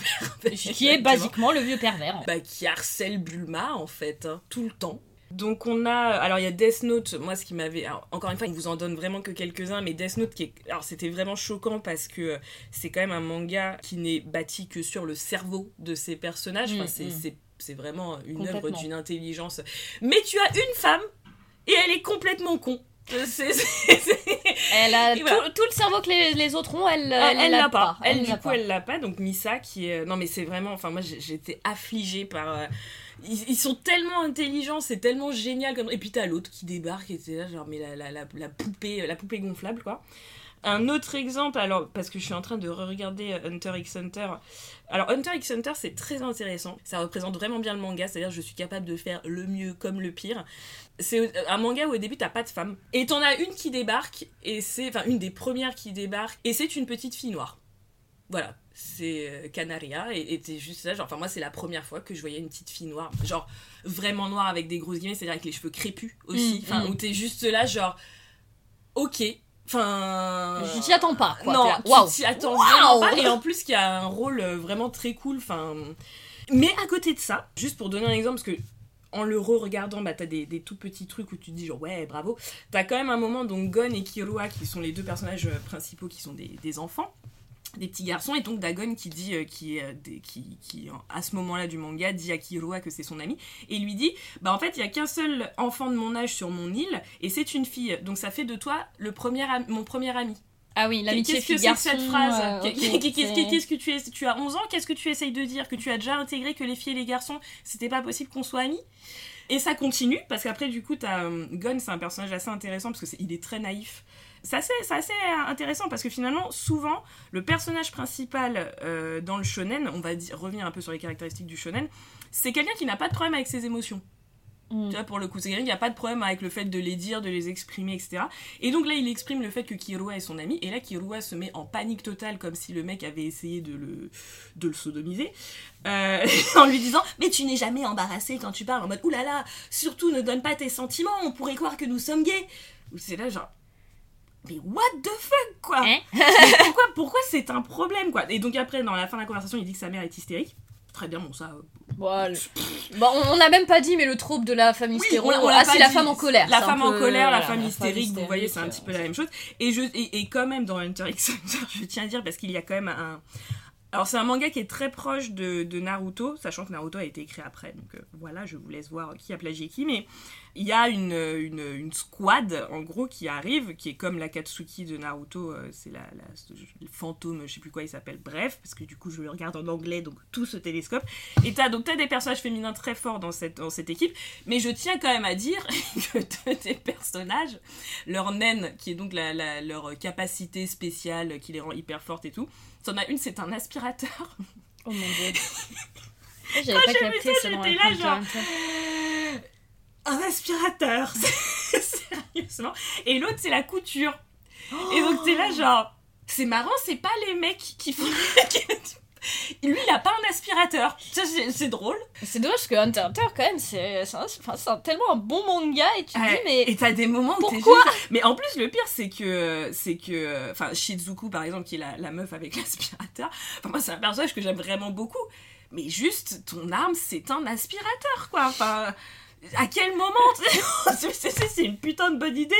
Speaker 2: père.
Speaker 3: Qui est [LAUGHS] basiquement le vieux pervers.
Speaker 2: Bah, qui harcèle Bulma en fait, hein, tout le temps. Donc on a, alors il y a Death Note, moi ce qui m'avait, encore une fois il vous en donne vraiment que quelques-uns, mais Death Note qui est, alors c'était vraiment choquant parce que euh, c'est quand même un manga qui n'est bâti que sur le cerveau de ses personnages, enfin
Speaker 3: Mm,
Speaker 2: c'est,
Speaker 3: mm.
Speaker 2: c'est, c'est vraiment une œuvre d'une intelligence. Mais tu as une femme et elle est complètement con. Euh, C'est, c'est- c'est-
Speaker 3: Elle a tout,
Speaker 2: voilà.
Speaker 3: tout le cerveau que les, les autres ont, elle,
Speaker 2: elle, elle l'a pas. Elle,
Speaker 3: Elle
Speaker 2: du
Speaker 3: l'a
Speaker 2: coup,
Speaker 3: pas.
Speaker 2: elle l'a pas. Donc Misa qui est. Non, mais c'est vraiment. Enfin, moi, j'étais affligée par. euh, Ils, sont tellement intelligents, c'est tellement génial. Comme... Et puis t'as l'autre qui débarque et c'est là, genre, mais la, la, la, la poupée, la poupée gonflable, quoi. Un autre exemple, alors, parce que je suis en train de re-regarder euh, Hunter x Hunter. Alors, Hunter x Hunter, c'est très intéressant. Ça représente vraiment bien le manga, c'est-à-dire je suis capable de faire le mieux comme le pire. C'est un manga où au début t'as pas de femme. Et t'en as une qui débarque, et c'est. Enfin, une des premières qui débarque, et c'est une petite fille noire. Voilà, c'est euh, Canaria, et t'es juste là, genre, enfin, moi c'est la première fois que je voyais une petite fille noire, genre vraiment noire avec des grosses guillemets, c'est-à-dire avec les cheveux crépus aussi,
Speaker 3: Mm,
Speaker 2: enfin,
Speaker 3: mm.
Speaker 2: où t'es juste là, genre, ok, enfin.
Speaker 3: Je t'y attends pas, quoi.
Speaker 2: Non,
Speaker 3: là,
Speaker 2: tu t'y attends
Speaker 3: Waouh.
Speaker 2: vraiment pas, et en plus qui a un rôle euh, vraiment très cool, enfin. Mais à côté de ça, juste pour donner un exemple, parce que en le re-regardant, bah, t'as des, des tout petits trucs où tu te dis genre ouais, bravo. T'as quand même un moment dont Gon et Kirua, qui sont les deux personnages euh, principaux, qui sont des, des enfants, des petits garçons, et donc Dagon qui dit, euh, qui, euh, des- qui, qui à ce moment-là du manga, dit à Kirua que c'est son ami, et lui dit bah en fait il y a qu'un seul enfant de mon âge sur mon île, et c'est une fille, donc ça fait de toi le premier mon premier ami.
Speaker 3: Ah oui, l'amitié
Speaker 2: Qu'est-ce que c'est cette phrase
Speaker 3: euh,
Speaker 2: Qu'est-ce que- tu es Tu as 11 ans, qu'est-ce que tu essayes de dire Que tu as déjà intégré que les filles et les garçons, c'était pas possible qu'on soit amis? Et ça continue, parce qu'après, du coup, t'as euh, Gon, c'est un personnage assez intéressant, parce qu'il est très naïf. C'est assez, c'est assez intéressant, parce que finalement, souvent, le personnage principal euh, dans le shonen, on va dire, revenir un peu sur les caractéristiques du shonen, c'est quelqu'un qui n'a pas de problème avec ses émotions.
Speaker 3: Mm.
Speaker 2: Tu vois, pour le coup, c'est quelqu'un qui n'a pas de problème avec le fait de les dire, de les exprimer, etc. Et donc là, il exprime le fait que Kirua est son ami, et là, Kirua se met en panique totale, comme si le mec avait essayé de le, de le sodomiser, euh, [LAUGHS] en lui disant Mais tu n'es jamais embarrassé quand tu parles, en mode Oulala, surtout ne donne pas tes sentiments, on pourrait croire que nous sommes gays. Ou C'est là, genre. Mais what the fuck, quoi
Speaker 3: Hein [LAUGHS]
Speaker 2: pourquoi, pourquoi c'est un problème, quoi? Et donc après, dans la fin de la conversation, il dit que sa mère est hystérique. Très bien, bon, ça. euh,
Speaker 3: Bon, bon, on n'a même pas dit, mais le troupe de la femme hystéro.
Speaker 2: on l'a- on l'a
Speaker 3: ah, si, la femme en colère.
Speaker 2: La
Speaker 3: c'est
Speaker 2: femme en colère, la femme
Speaker 3: la
Speaker 2: hystérique, vous voyez, c'est un
Speaker 3: hystérique,
Speaker 2: petit peu la même chose. Et, je, et, et quand même, dans Hunter x Hunter, [LAUGHS] je tiens à dire, parce qu'il y a quand même un, Alors c'est un manga qui est très proche de, Naruto, sachant que Naruto a été écrit après. Donc euh, voilà, je vous laisse voir qui a plagié qui. Mais il y a une, une, squad, en gros, qui arrive, qui est comme la Katsuki de Naruto. euh, c'est la, le fantôme, je sais plus quoi il s'appelle. Bref, parce que du coup je le regarde en anglais, donc tout ce télescope. Et t'as donc t'as des personnages féminins très forts dans cette, dans cette équipe. Mais je tiens quand même à dire [LAUGHS] que des personnages, leur naine, qui est donc leur capacité spéciale qui les rend hyper fortes et tout, T'en as une, c'est un aspirateur. [LAUGHS]
Speaker 3: Oh mon dieu. [LAUGHS] J'avais pas
Speaker 2: j'ai vu
Speaker 3: capté
Speaker 2: ça, j'étais là, genre-
Speaker 3: temps.
Speaker 2: Un aspirateur [LAUGHS] Sérieusement. Et l'autre, c'est la couture. Et donc, t'es là, genre. C'est marrant, c'est pas les mecs qui font. Lui, il a pas un aspirateur. Ça, c'est drôle.
Speaker 3: C'est dommage parce que Hunter Hunter, quand même, c'est un- tellement un bon manga et tu te dis, mais.
Speaker 2: Et t'as des moments où
Speaker 3: Pourquoi
Speaker 2: Mais en plus, le pire, c'est que. C'est que. Enfin, Shizuku, par exemple, qui est la, la meuf avec [LAUGHS] l'aspirateur. Enfin, moi, c'est un personnage que j'aime vraiment beaucoup. Mais juste, ton arme, c'est un aspirateur, quoi. Enfin. À quel moment [LAUGHS] c'est une putain de bonne idée.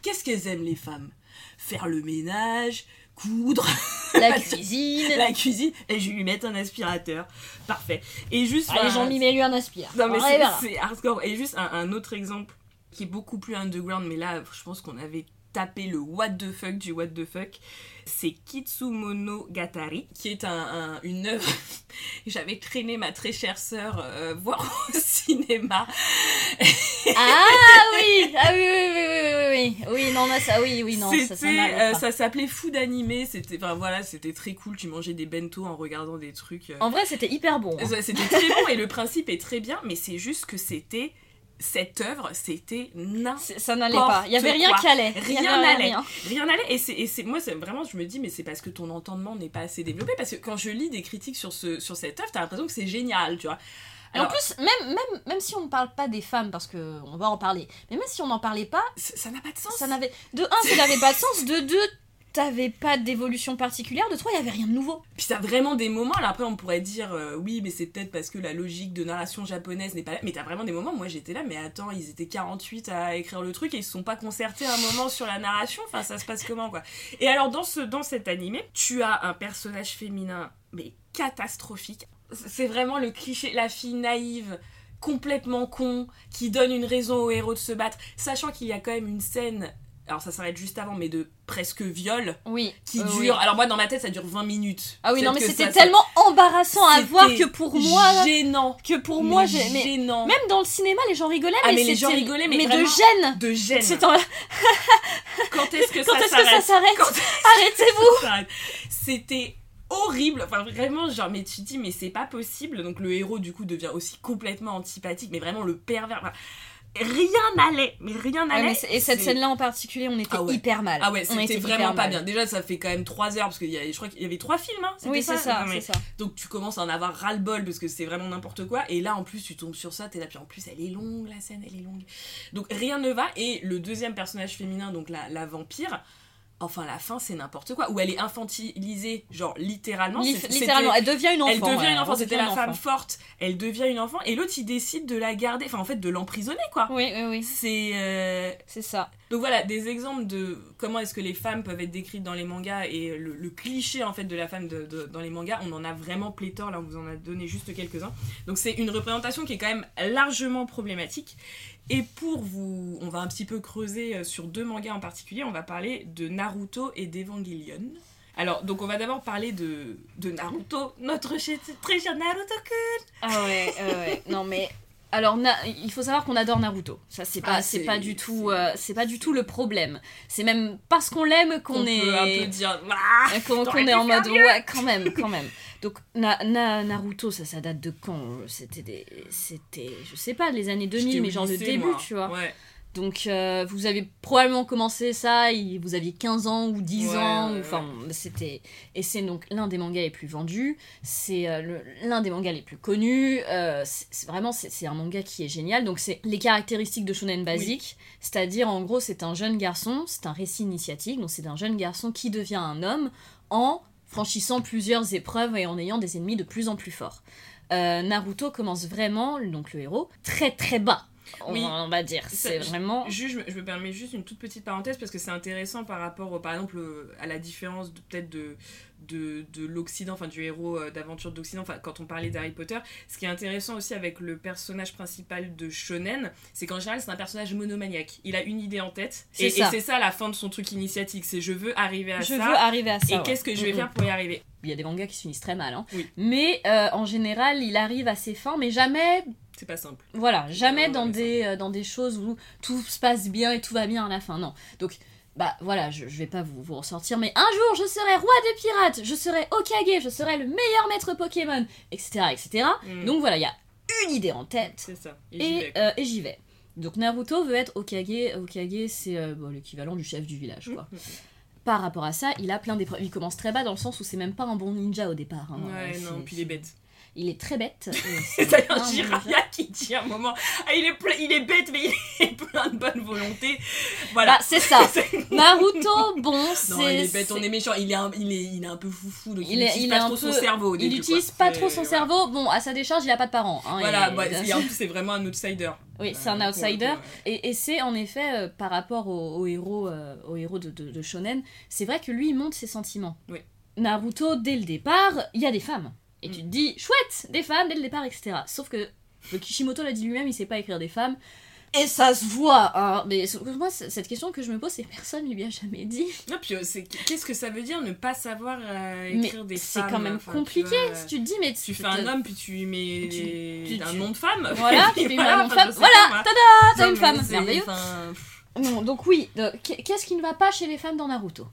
Speaker 2: Qu'est-ce qu'elles aiment, les femmes? Faire le ménage, coudre, [LAUGHS]
Speaker 3: La cuisine.
Speaker 2: la cuisine, et je vais lui mettre un aspirateur. Parfait. Et juste.
Speaker 3: Allez,
Speaker 2: enfin,
Speaker 3: Jean-Mi, mets-lui un aspire.
Speaker 2: non mais c'est hardcore. Et juste un, un autre exemple qui est beaucoup plus underground, mais là je pense qu'on avait tapé le what the fuck du what the fuck. C'est Kitsumono Gatari, qui est un, un- une œuvre que [LAUGHS] j'avais traîné ma très chère sœur euh, voir [LAUGHS] au cinéma.
Speaker 3: Ah oui Ah oui, oui, oui, oui, oui, oui. Oui, non, mais ça, oui, oui, non, ça,
Speaker 2: euh, ça s'appelait Food Animé, c'était, enfin voilà, c'était très cool. Tu mangeais des bento en regardant des trucs. euh,
Speaker 3: En vrai, c'était hyper bon. hein.
Speaker 2: C'était très bon et le principe est très bien, mais c'est juste que c'était cette œuvre, c'était n'importe
Speaker 3: Ça n'allait pas. Il y avait rien
Speaker 2: quoi.
Speaker 3: qui allait.
Speaker 2: Rien n'allait.
Speaker 3: rien.
Speaker 2: N'allait. Et c'est, moi, vraiment, je me dis, mais c'est parce que ton entendement n'est pas assez développé. Parce que quand je lis des critiques sur, ce, sur cette œuvre, t'as l'impression que c'est génial, tu vois.
Speaker 3: En plus, même, même, même si on ne parle pas des femmes, parce que on va en parler, mais même si on n'en parlait pas,
Speaker 2: ça n'a pas de sens.
Speaker 3: ça n'avait. De un, ça n'avait pas de sens. De deux, t'avais pas d'évolution particulière. De trois, il y avait rien de nouveau.
Speaker 2: Puis t'as vraiment des moments, alors après on pourrait dire euh, oui mais c'est peut-être parce que la logique de narration japonaise n'est pas là, mais t'as vraiment des moments, moi j'étais là, mais attends, ils étaient 48 à écrire le truc et ils se sont pas concertés un moment sur la narration, enfin ça se passe comment quoi. Et alors dans, ce, dans cet animé, tu as un personnage féminin, mais catastrophique. C'est vraiment le cliché, la fille naïve, complètement con, qui donne une raison au héros de se battre, sachant qu'il y a quand même une scène, alors ça s'arrête juste avant, mais de presque viol,
Speaker 3: Oui.
Speaker 2: qui
Speaker 3: euh,
Speaker 2: dure.
Speaker 3: oui.
Speaker 2: Alors moi dans ma tête ça dure 20 minutes.
Speaker 3: Ah oui, non, mais c'était
Speaker 2: ça-
Speaker 3: tellement embarrassant à voir que pour moi,
Speaker 2: gênant.
Speaker 3: que pour moi, j'ai.
Speaker 2: Gênant.
Speaker 3: même dans le cinéma, les gens rigolaient,
Speaker 2: Ah,
Speaker 3: mais,
Speaker 2: mais les gens rigolaient, mais
Speaker 3: de gêne.
Speaker 2: de gêne.
Speaker 3: C'est en- [LAUGHS]
Speaker 2: Quand est-ce que [LAUGHS]
Speaker 3: Quand
Speaker 2: ça
Speaker 3: est-ce que ça
Speaker 2: s'arrête Quand
Speaker 3: Arrêtez-vous
Speaker 2: ça s'arrête C'était horrible. Enfin vraiment genre mais tu te dis mais c'est pas possible. Donc le héros du coup devient aussi complètement antipathique, mais vraiment le pervers. Enfin, rien n'allait, mais rien n'allait.
Speaker 3: et cette scène-là en particulier, on était
Speaker 2: Ah ouais.
Speaker 3: hyper mal.
Speaker 2: Ah ouais,
Speaker 3: On était
Speaker 2: c'était vraiment pas
Speaker 3: mal.
Speaker 2: bien. Déjà, ça fait quand même 3 heures parce qu'il y a, je crois qu'il y avait trois films. Hein,
Speaker 3: Oui, c'est ça, ça.
Speaker 2: Donc tu commences à en avoir ras le bol parce que c'est vraiment n'importe quoi. Et là en plus tu tombes sur ça, t'es là. Puis en plus elle est longue la scène, elle est longue. Donc rien ne va. Et le deuxième personnage féminin, donc la, la vampire, enfin la fin c'est n'importe quoi. Où elle est infantilisée, genre littéralement.
Speaker 3: Littéralement, elle devient une enfant.
Speaker 2: Elle devient
Speaker 3: ouais,
Speaker 2: une enfant, c'était la femme forte. Elle devient une enfant et l'autre il décide de la garder, enfin en fait de l'emprisonner quoi.
Speaker 3: Oui, oui, oui,
Speaker 2: C'est. euh,
Speaker 3: c'est ça.
Speaker 2: donc voilà, des exemples de comment est-ce que les femmes peuvent être décrites dans les mangas et le, le cliché en fait de la femme de- de- dans les mangas, on en a vraiment pléthore, là on vous en a donné juste quelques-uns. Donc c'est une représentation qui est quand même largement problématique. Et pour vous, on va un petit peu creuser euh, sur deux mangas en particulier, on va parler de Naruto et d'Evangelion. Alors, donc on va d'abord parler de, Naruto, notre très cher Naruto-kun
Speaker 3: Ah ouais, ouais, ouais. Non mais alors Na- il faut savoir qu'on adore Naruto. Ça c'est pas
Speaker 2: Ah,
Speaker 3: c'est
Speaker 2: c'est-
Speaker 3: pas du tout
Speaker 2: c'est-
Speaker 3: euh, c'est pas du tout le problème. C'est même parce qu'on l'aime qu'on
Speaker 2: On
Speaker 3: est
Speaker 2: peut un peu dire... Ah,
Speaker 3: Euh, qu'on est en mode
Speaker 2: mieux.
Speaker 3: ouais quand même quand même donc Na- Na- Naruto ça ça date de quand? C'était des c'était je sais pas les années 2000
Speaker 2: j'étais au
Speaker 3: mais genre le début
Speaker 2: moi.
Speaker 3: tu vois
Speaker 2: Ouais.
Speaker 3: Donc euh, vous avez probablement commencé ça il- vous aviez 15 ans ou 10
Speaker 2: Ouais,
Speaker 3: ans
Speaker 2: ouais,
Speaker 3: c'était et c'est donc l'un des mangas les plus vendus c'est euh, l'un des mangas les plus connus euh, c'est vraiment c'est un manga qui est génial donc c'est les caractéristiques de shonen basique c'est-à-dire en gros c'est un jeune garçon c'est un récit initiatique donc c'est un jeune garçon qui devient un homme en franchissant plusieurs épreuves et en ayant des ennemis de plus en plus forts. Naruto commence vraiment, donc le héros, très très bas. On,
Speaker 2: Oui.
Speaker 3: on va dire. C'est
Speaker 2: je-
Speaker 3: vraiment.
Speaker 2: Juste, je me, je me permets juste une toute petite parenthèse parce que c'est intéressant par rapport, par exemple, euh, à la différence peut-être de, de, de l'Occident, enfin du héros euh, d'aventure d'Occident, enfin quand on parlait d'Harry Potter. Ce qui est intéressant aussi avec le personnage principal de Shonen, c'est qu'en général c'est un personnage monomaniaque. Il a une idée en tête et, c'est ça la fin de son truc initiatique, c'est je veux arriver à
Speaker 3: Je
Speaker 2: ça.
Speaker 3: veux arriver à ça.
Speaker 2: et
Speaker 3: ouais.
Speaker 2: qu'est-ce que je vais
Speaker 3: Mm, mm.
Speaker 2: faire pour y arriver?
Speaker 3: Il y a des mangas qui se finissent très mal, hein.
Speaker 2: Oui.
Speaker 3: Mais euh, en général, il arrive à ses fins, mais jamais
Speaker 2: C'est pas simple.
Speaker 3: Voilà, jamais dans des, euh, dans des choses où tout se passe bien et tout va bien à la fin, non. Donc, bah voilà, je, je vais pas vous, vous ressortir, mais un jour je serai roi des pirates, je serai Okage, je serai le meilleur maître Pokémon, etc. etc.
Speaker 2: Mm.
Speaker 3: Donc voilà, il y a une idée en tête
Speaker 2: C'est ça. Et,
Speaker 3: euh, j'y vais. Donc Naruto veut être Okage, Okage c'est euh, bon, l'équivalent du chef du village, quoi.
Speaker 2: Mm. [LAUGHS]
Speaker 3: Par rapport à ça, il a plein d'épreuves. Il commence très bas dans le sens où c'est même pas un bon ninja au départ. hein.
Speaker 2: Ouais, non, puis il est bête.
Speaker 3: Il est très bête. et [LAUGHS]
Speaker 2: C'est
Speaker 3: un.
Speaker 2: Jiraiya qui dit à un moment ah, il, est plein- il est bête, mais il [LAUGHS] est plein de bonne volonté. Voilà.
Speaker 3: Bah, c'est ça. [LAUGHS] Naruto, bon, c'est.
Speaker 2: non, il est bête, on est méchant. Il est un, il est, il est un peu foufou, donc il,
Speaker 3: Il est-
Speaker 2: utilise
Speaker 3: il
Speaker 2: pas trop son cerveau. au
Speaker 3: Il
Speaker 2: début,
Speaker 3: utilise
Speaker 2: quoi.
Speaker 3: pas trop son cerveau. Bon, à sa décharge, il a pas de parents. hein,
Speaker 2: Voilà,
Speaker 3: et-
Speaker 2: bah, et en plus, c'est vraiment un outsider.
Speaker 3: Oui, c'est un
Speaker 2: Euh,
Speaker 3: outsider. Et, et c'est en effet, euh, par rapport au, au héros, euh, au héros de, de- de Shonen, c'est vrai que lui, il montre ses sentiments.
Speaker 2: Oui.
Speaker 3: Naruto, dès le départ, il y a des femmes. Et
Speaker 2: Mm.
Speaker 3: tu te dis, chouette, des femmes dès le départ, etc. Sauf que le Kishimoto l'a dit lui-même, il sait pas écrire des femmes. Et ça se voit, hein. Mais moi, cette question que je me pose, c'est personne lui a jamais dit.
Speaker 2: Non, puis euh, c'est- qu'est-ce que ça veut dire ne pas savoir euh,
Speaker 3: Mais
Speaker 2: écrire des
Speaker 3: c'est
Speaker 2: femmes?
Speaker 3: quand même
Speaker 2: enfin, tu
Speaker 3: compliqué.
Speaker 2: vois,
Speaker 3: Si tu te dis, mais
Speaker 2: Tu fais un homme, puis tu lui mets
Speaker 3: Tu- tu-
Speaker 2: un
Speaker 3: tu-
Speaker 2: nom de femme.
Speaker 3: Voilà, tu [LAUGHS] lui mets
Speaker 2: voilà,
Speaker 3: un nom de femme. Voilà, tada, t'as une femme.
Speaker 2: c'est-
Speaker 3: Merveilleux. Non, donc oui, qu'est-ce qui ne va pas chez les femmes dans Naruto?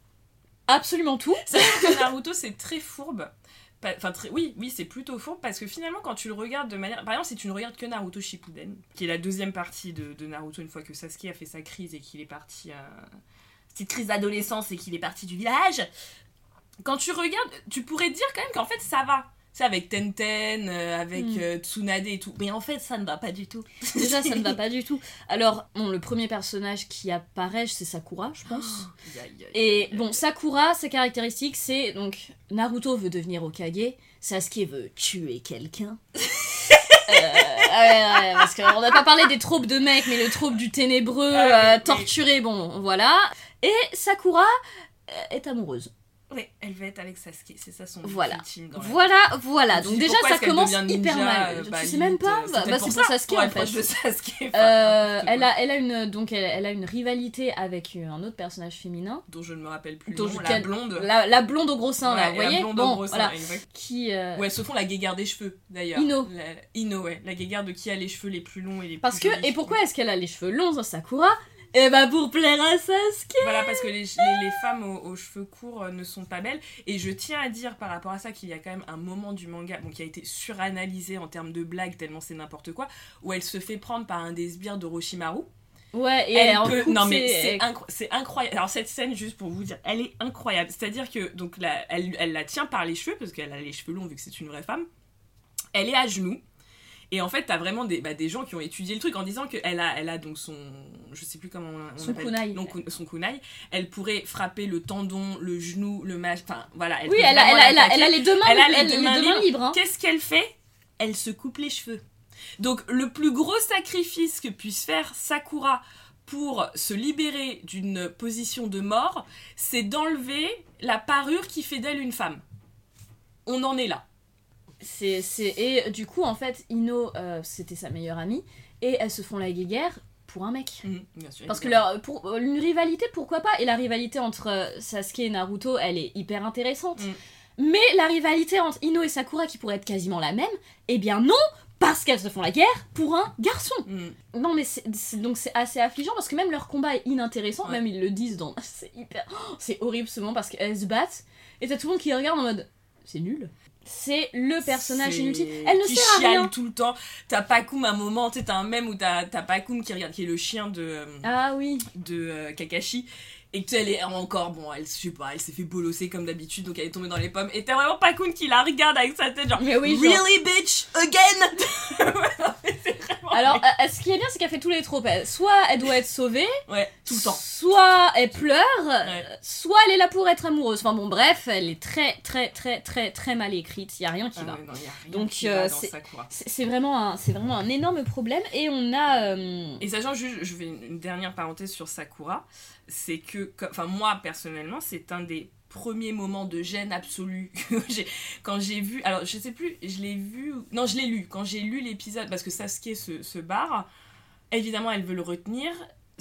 Speaker 3: Absolument tout.
Speaker 2: C'est-à-dire que Naruto, c'est très fourbe. Oui, oui, c'est plutôt fourbe parce que finalement, quand tu le regardes de manière. Par exemple, si tu ne regardes que Naruto Shippuden, qui est la deuxième partie de, Naruto, une fois que Sasuke a fait sa crise et qu'il est parti à. Petite crise d'adolescence et qu'il est parti du village. Quand tu regardes, tu pourrais dire quand même qu'en fait ça va. C'est avec Tenten, euh, avec
Speaker 3: Mm.
Speaker 2: euh, Tsunade et tout. Mais en fait, ça ne va pas du tout. [LAUGHS]
Speaker 3: Déjà, ça ne va pas du tout. [LAUGHS] Alors, bon, le premier personnage qui apparaît, c'est Sakura, je pense. [GASPS] Et bon. Sakura, ses caractéristiques, c'est donc Naruto veut devenir Okage, Sasuke veut tuer quelqu'un. [LAUGHS] Euh, ouais, ouais, parce qu'on n'a pas parlé des tropes de mecs, mais le trope du ténébreux,
Speaker 2: Ah
Speaker 3: euh, torturé, bon, voilà. Et Sakura euh, est amoureuse.
Speaker 2: Ouais, elle va être avec Sasuke, c'est ça son
Speaker 3: Voilà.
Speaker 2: dans la
Speaker 3: Voilà, voilà. Donc déjà, ça commence hyper mal.
Speaker 2: euh,
Speaker 3: tu
Speaker 2: bah,
Speaker 3: sais même pas. Bah, bah, c'est pour Sasuke
Speaker 2: pour
Speaker 3: en fait.
Speaker 2: de Sasuke.
Speaker 3: Euh, elle, a, elle, a une, donc elle, elle a une rivalité avec euh, un autre personnage féminin,
Speaker 2: dont je ne me rappelle plus
Speaker 3: Dont
Speaker 2: nom,
Speaker 3: je-
Speaker 2: la blonde.
Speaker 3: la, la blonde au gros sein, là,
Speaker 2: Ouais,
Speaker 3: vous
Speaker 2: la
Speaker 3: voyez
Speaker 2: blonde au
Speaker 3: Bon,
Speaker 2: gros sein,
Speaker 3: voilà.
Speaker 2: exact.
Speaker 3: Qui, euh,
Speaker 2: elles se font la guéguerre des cheveux, d'ailleurs.
Speaker 3: Ino.
Speaker 2: La- Ino, ouais. La guéguerre de qui a les cheveux les plus longs et les
Speaker 3: Parce
Speaker 2: plus
Speaker 3: que, et pourquoi est-ce qu'elle a les cheveux longs, Sakura? Eh bah pour plaire à Sasuke
Speaker 2: Voilà, parce que les, les, les femmes aux, aux cheveux courts euh, ne sont pas belles. Et je tiens à dire par rapport à ça qu'il y a quand même un moment du manga bon, qui a été suranalysé en termes de blagues, tellement c'est n'importe quoi, où elle se fait prendre par un des sbires d'Orochimaru.
Speaker 3: Ouais, et
Speaker 2: elle
Speaker 3: elle, en
Speaker 2: peut...
Speaker 3: coupe
Speaker 2: Non mais
Speaker 3: ses-
Speaker 2: c'est incro- c'est incroyable. Alors cette scène, juste pour vous dire, elle est incroyable. C'est-à-dire que donc la- elle, elle la tient par les cheveux, parce qu'elle a les cheveux longs vu que c'est une vraie femme. Elle est à genoux. Et en fait, t'as vraiment des, bah, des gens qui ont étudié le truc en disant qu'elle a, elle a donc son. Je sais plus comment on, on
Speaker 3: Son
Speaker 2: appelle.
Speaker 3: kunai.
Speaker 2: donc, son kunai. Elle pourrait frapper le tendon, le genou, le mach. Enfin, voilà. Elle
Speaker 3: Oui, elle a, elle, a, elle, a, les deux mains,
Speaker 2: Elle a les deux
Speaker 3: les
Speaker 2: mains
Speaker 3: deux mains
Speaker 2: libres.
Speaker 3: libres. hein.
Speaker 2: Qu'est-ce qu'elle fait? Elle se coupe les cheveux. Donc le plus gros sacrifice que puisse faire Sakura pour se libérer d'une position de mort, c'est d'enlever la parure qui fait d'elle une femme. On en est là.
Speaker 3: C'est, c'est... Et du coup, en fait, Ino, euh, c'était sa meilleure amie, et elles se font la guéguerre pour un mec.
Speaker 2: bien sûr,
Speaker 3: Parce que leur, pour, euh, une rivalité, pourquoi pas? Et la rivalité entre euh, Sasuke et Naruto, elle est hyper intéressante.
Speaker 2: Mm.
Speaker 3: Mais la rivalité entre Ino et Sakura, qui pourrait être quasiment la même, eh bien non Parce qu'elles se font la guerre pour un garçon
Speaker 2: Mm.
Speaker 3: Non mais c'est, c'est- donc c'est assez affligeant parce que même leur combat est inintéressant,
Speaker 2: Ouais.
Speaker 3: même ils le disent dans... [LAUGHS] C'est hyper... oh, c'est horrible ce moment parce qu'elles se battent, et t'as tout le monde qui regarde en mode... C'est nul. C'est le personnage inutile. Elle ne
Speaker 2: qui
Speaker 3: sert à
Speaker 2: chiale
Speaker 3: rien.
Speaker 2: tout le temps. T'as Pakoum à un moment, tu sais, t'as un mème où t'as Pakoum qui regarde, qui est le chien de, euh,
Speaker 3: Ah oui.
Speaker 2: de euh, Kakashi. Et que tu sais, elle est encore, bon, elle, je sais pas, elle s'est fait bolosser comme d'habitude, donc elle est tombée dans les pommes. Et t'as vraiment Pakoum qui la regarde avec sa tête, genre,
Speaker 3: Mais oui, genre-
Speaker 2: Really, bitch, again? [LAUGHS]
Speaker 3: Alors, euh, ce qui est bien, c'est qu'elle fait tous les tropes. Soit elle doit être sauvée,
Speaker 2: Ouais, tout le temps.
Speaker 3: soit elle pleure,
Speaker 2: Ouais.
Speaker 3: soit elle est là pour être amoureuse. Enfin bon, bref, elle est très, très, très, très, très mal écrite. Il y a rien qui
Speaker 2: Ah
Speaker 3: va.
Speaker 2: non, rien
Speaker 3: Donc, euh, c'est- vraiment, un- c'est vraiment un énorme problème. Et on a. euh,
Speaker 2: Et sachant juste, je fais une dernière parenthèse sur Sakura, c'est que, que- enfin moi personnellement, c'est un des premiers moments de gêne absolue [LAUGHS] quand j'ai vu. Alors je sais plus, je l'ai vu, non je l'ai lu quand j'ai lu l'épisode parce que Sasuke se, se barre. Évidemment, elle veut le retenir.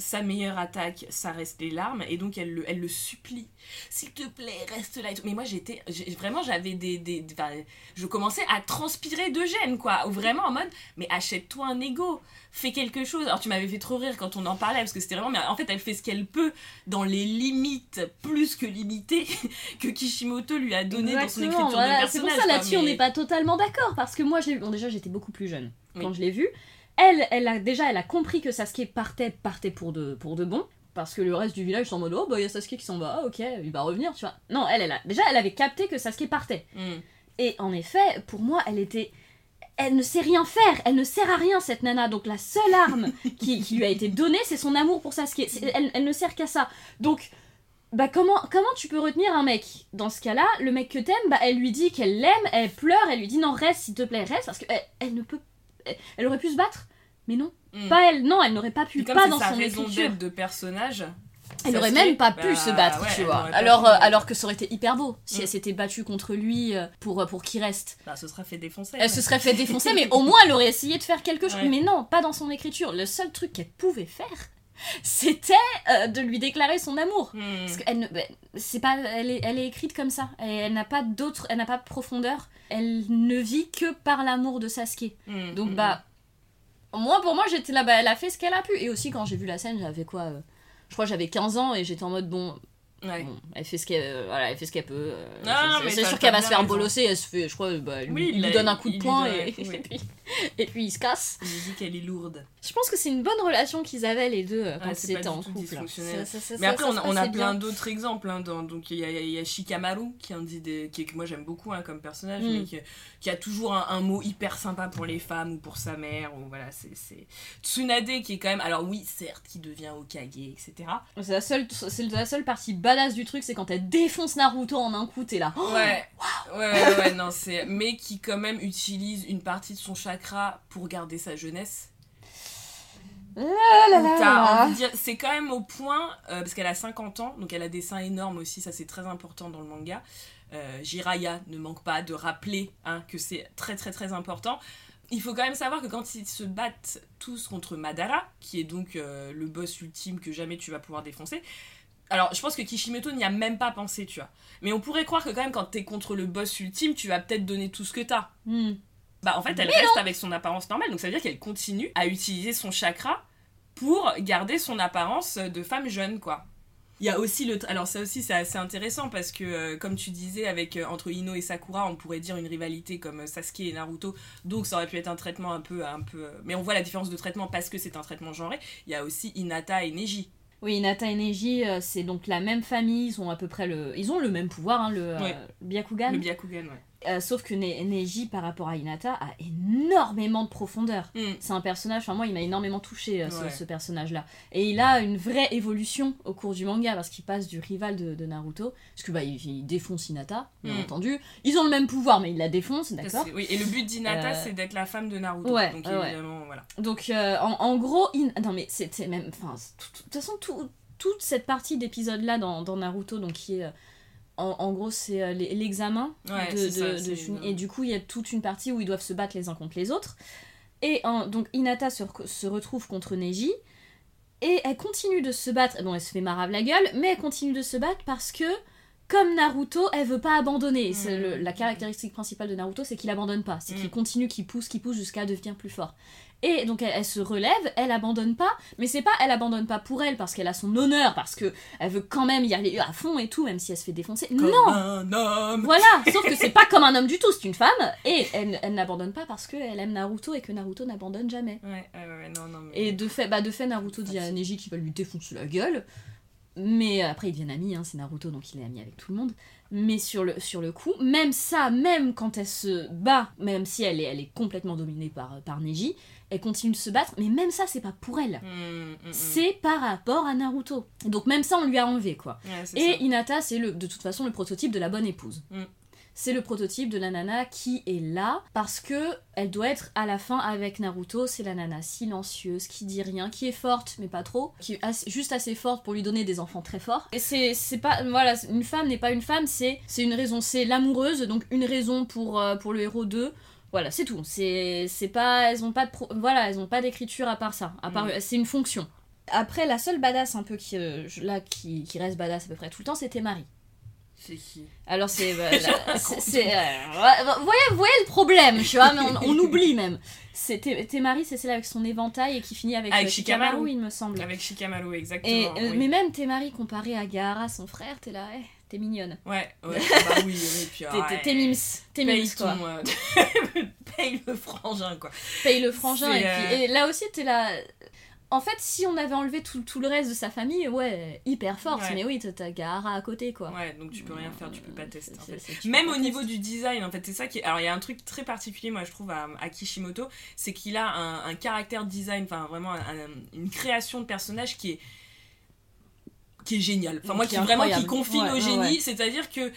Speaker 2: Sa meilleure attaque, ça reste les larmes, et donc elle le, elle le supplie. S'il te plaît, reste là. et tout. Mais moi, j'étais. j'ai- Vraiment, j'avais des. des, des- enfin, je commençais à transpirer de gêne, quoi. Ou Vraiment en mode, mais achète-toi un ego fais quelque chose. Alors tu m'avais fait trop rire quand on en parlait parce que c'était vraiment mais en fait elle fait ce qu'elle peut dans les limites plus que limitées [LAUGHS] que Kishimoto lui a donné dans son
Speaker 3: Exactement,
Speaker 2: écriture
Speaker 3: voilà.
Speaker 2: de
Speaker 3: C'est
Speaker 2: personnage.
Speaker 3: pour ça là-dessus on n'est pas totalement d'accord parce que moi vu. Bon déjà j'étais beaucoup plus jeune quand
Speaker 2: Oui.
Speaker 3: je l'ai vu. Elle, elle a déjà elle a compris que Sasuke partait partait pour de pour de bon. Parce que le reste du village sont en mode oh bah il y a Sasuke qui s'en va, ok, il va revenir, tu vois. Non, elle, elle a, déjà elle avait capté que Sasuke partait.
Speaker 2: Mm.
Speaker 3: Et en effet, pour moi, elle était. Elle ne sait rien faire, elle ne sert à rien cette nana. Donc la seule arme [LAUGHS] qui, qui lui a été donnée, c'est son amour pour Sasuke. Elle, elle ne sert qu'à ça. Donc, bah comment, comment tu peux retenir un mec? Dans ce cas-là, le mec que t'aimes, bah elle lui dit qu'elle l'aime, elle pleure, elle lui dit non reste s'il te plaît, reste, parce qu'elle elle ne peut. Elle, elle aurait pu se battre, mais non,
Speaker 2: Mm.
Speaker 3: pas elle. Non, elle n'aurait pas pu,
Speaker 2: comme
Speaker 3: pas dans
Speaker 2: sa
Speaker 3: son
Speaker 2: raison d'être de personnage.
Speaker 3: Elle aurait même pas
Speaker 2: bah,
Speaker 3: pu se battre,
Speaker 2: ouais,
Speaker 3: tu vois. Alors, euh, alors que ça aurait été hyper beau si
Speaker 2: Mm.
Speaker 3: elle s'était battue contre lui euh, pour, pour qu'il reste.
Speaker 2: Bah, ce sera fait défoncer.
Speaker 3: Elle se serait fait défoncer, mais [LAUGHS] au moins elle aurait essayé de faire quelque chose.
Speaker 2: Ouais.
Speaker 3: Mais non, pas dans son écriture. Le seul truc qu'elle pouvait faire, [LAUGHS] c'était euh, de lui déclarer son amour.
Speaker 2: Mm.
Speaker 3: Parce qu'elle ben, c'est pas, elle est, elle est écrite comme ça. Elle, elle n'a pas d'autre, elle n'a pas de profondeur. Elle ne vit que par l'amour de Sasuke.
Speaker 2: Mm,
Speaker 3: Donc bah, moi pour moi j'étais là, bah elle a fait ce qu'elle a pu. Et aussi quand j'ai vu la scène, j'avais quoi euh, Je crois j'avais 15 ans et j'étais en mode bon.
Speaker 2: Ouais.
Speaker 3: Bon, elle fait ce qu'elle euh, voilà, elle fait ce qu'elle peut. euh,
Speaker 2: Non,
Speaker 3: c'est- sûr qu'elle va se faire
Speaker 2: raison.
Speaker 3: bolosser, elle se fait, je crois, bah, lui-
Speaker 2: Oui,
Speaker 3: il, lui
Speaker 2: a-
Speaker 3: donne un coup de poing et, [LAUGHS] et puis, et puis il se casse.
Speaker 2: Il dit qu'elle est lourde.
Speaker 3: Je pense que c'est une bonne relation qu'ils avaient les deux euh, quand
Speaker 2: Ouais,
Speaker 3: ils étaient en couple.
Speaker 2: dysfonctionnel.
Speaker 3: Ça- ça- ça-
Speaker 2: Mais après, on a, on a
Speaker 3: passait
Speaker 2: plein d'autres exemples. hein, dans- donc, il y a, il y a Shikamaru, qui, est un des, qui que moi j'aime beaucoup hein, comme personnage,
Speaker 3: Mm.
Speaker 2: mais qui, qui a toujours un, un mot hyper sympa pour les femmes ou pour sa mère. Ou voilà, c'est. Tsunade, qui est quand même. Alors, oui, certes, qui devient Okage, etc.
Speaker 3: C'est la seule, c'est la seule partie badass du truc, c'est quand elle défonce Naruto en un coup, t'es là. Oh
Speaker 2: Ouais, ouais, ouais, ouais, non, c'est. Mais qui, quand même, utilise une partie de son chakra pour garder sa jeunesse. C'est quand même au point, euh, parce qu'elle a 50 ans, donc elle a des seins énormes aussi, ça c'est très important dans le manga. Euh, Jiraya ne manque pas de rappeler hein, que c'est très très très important. Il faut quand même savoir que quand ils se battent tous contre Madara, qui est donc euh, le boss ultime que jamais tu vas pouvoir défoncer, alors je pense que Kishimoto n'y a même pas pensé, tu vois. Mais on pourrait croire que quand même quand t'es contre le boss ultime, tu vas peut-être donner tout ce que t'as.
Speaker 3: Hmm.
Speaker 2: Bah en fait elle reste avec son apparence normale, donc ça veut dire qu'elle continue à utiliser son chakra pour garder son apparence de femme jeune quoi. Il y a aussi le... Alors ça aussi c'est assez intéressant parce que euh, comme tu disais avec euh, entre Ino et Sakura on pourrait dire une rivalité comme euh, Sasuke et Naruto donc ça aurait pu être un traitement un peu... un peu... Mais on voit la différence de traitement parce que c'est un traitement genré. Il y a aussi Hinata et Neji.
Speaker 3: Oui, Nata et Neji, euh, c'est donc la même famille, ils ont à peu près le. Ils ont le même pouvoir, hein, le
Speaker 2: Ouais.
Speaker 3: euh, Byakugan.
Speaker 2: Le Byakugan ouais.
Speaker 3: Euh, sauf que Ne- Neji, par rapport à Hinata, a énormément de profondeur.
Speaker 2: Hmm.
Speaker 3: C'est un personnage, enfin moi il m'a énormément touché euh, ce,
Speaker 2: Ouais.
Speaker 3: ce personnage-là. Et il a une vraie évolution au cours du manga parce qu'il passe du rival de, de Naruto, parce que bah il, il défonce Hinata, bien
Speaker 2: Mm.
Speaker 3: entendu. Ils ont le même pouvoir mais il la défonce, d'accord
Speaker 2: Oui, et le but d'Hinata
Speaker 3: Euh,
Speaker 2: c'est d'être la femme de Naruto.
Speaker 3: ouais,
Speaker 2: donc évidemment voilà.
Speaker 3: Donc euh, en, en gros, In- non mais même, enfin c'est tout- de toute façon tout- toute cette partie d'épisode là dans, dans Naruto, donc qui est en, en gros c'est euh, l'e- l'examen
Speaker 2: Ouais,
Speaker 3: de,
Speaker 2: ça,
Speaker 3: et du coup il y a toute une partie où ils doivent se battre les uns contre les autres. Et en- donc Hinata se, retrouve contre Neji et elle continue de se battre. Bon, elle se fait marave la gueule, mais elle continue de se battre parce que comme Naruto, elle veut pas abandonner. C'est le- la caractéristique principale de Naruto, c'est qu'il abandonne pas. C'est qu'il
Speaker 2: Mm.
Speaker 3: continue, qu'il pousse, qu'il pousse jusqu'à devenir plus fort. Et donc elle, elle se relève, elle abandonne pas, mais c'est pas elle abandonne pas pour elle parce qu'elle a son honneur, parce que elle veut quand même y aller à fond et tout, même si elle se fait défoncer.
Speaker 2: Comme
Speaker 3: non,
Speaker 2: un homme.
Speaker 3: voilà, sauf que c'est pas comme un homme du tout, c'est une femme, et elle, elle n'abandonne pas parce qu'elle aime Naruto et que Naruto n'abandonne jamais.
Speaker 2: Ouais, ouais, ouais, non, non, mais...
Speaker 3: Et de fait, bah de fait Naruto dit à Neji qu'il va lui défoncer la gueule, mais après ils deviennent amis, hein, c'est Naruto donc il est ami avec tout le monde. Mais sur le, sur le coup, même ça, même quand elle se bat, même si elle est, elle est complètement dominée par, par Neji, elle continue de se battre, mais même ça, c'est pas pour elle.
Speaker 2: Mm, mm, mm.
Speaker 3: C'est par rapport à Naruto. Donc même ça, on lui a enlevé, quoi.
Speaker 2: Ouais,
Speaker 3: Et
Speaker 2: ça.
Speaker 3: Hinata, c'est le, de toute façon le prototype de la bonne épouse. C'est le prototype de la nana qui est là parce que elle doit être à la fin avec Naruto. C'est la nana silencieuse qui dit rien, qui est forte mais pas trop, qui est assez- juste assez forte pour lui donner des enfants très forts. Et c'est c'est pas voilà, une femme n'est pas une femme, c'est c'est une raison, c'est l'amoureuse donc une raison pour euh, pour le héros 2. Voilà, c'est tout. C'est c'est pas elles ont pas de pro- voilà, elles ont pas d'écriture à part ça. À part
Speaker 2: Mm.
Speaker 3: c'est une fonction. Après la seule badass un peu qui euh, là qui, qui reste badass à peu près tout le temps, c'était Marie.
Speaker 2: C'est qui?
Speaker 3: Alors c'est [LAUGHS] bah, euh, voyez voyez le problème, tu vois, mais on, on [LAUGHS] oublie même. C'est Té- Témari, c'est celle avec son éventail et qui finit avec,
Speaker 2: Avec
Speaker 3: euh,
Speaker 2: Shikamaru.
Speaker 3: Shikamaru, il me semble.
Speaker 2: Avec Shikamaru, exactement.
Speaker 3: Et euh,
Speaker 2: oui.
Speaker 3: mais même Témari comparé à Gaara, son frère, t'es là, eh, t'es mignonne.
Speaker 2: Ouais, [LAUGHS] ouais, bah oui, oui, puis
Speaker 3: T'es- T'es mims, t'es
Speaker 2: Paye
Speaker 3: mims quoi.
Speaker 2: ton, euh, [LAUGHS] paye le frangin, quoi.
Speaker 3: Paye le frangin
Speaker 2: C'est,
Speaker 3: et, puis-
Speaker 2: euh,
Speaker 3: et là aussi t'es là. En fait, si on avait enlevé tout, tout le reste de sa famille, ouais, hyper forte.
Speaker 2: Ouais.
Speaker 3: Mais oui, t'as- t'as Gaara à côté quoi.
Speaker 2: Ouais, donc tu peux rien faire, tu peux pas tester. en fait. Même au niveau du design, en fait, c'est ça qui est. Alors, il y a un truc très particulier, moi, je trouve, à, à Kishimoto, c'est qu'il a un, un caractère design, enfin, vraiment, un- un- une création de personnage qui est qui est génial. Enfin, moi,
Speaker 3: Qui
Speaker 2: vraiment qui confine
Speaker 3: Ouais,
Speaker 2: au génie,
Speaker 3: ouais.
Speaker 2: c'est-à-dire que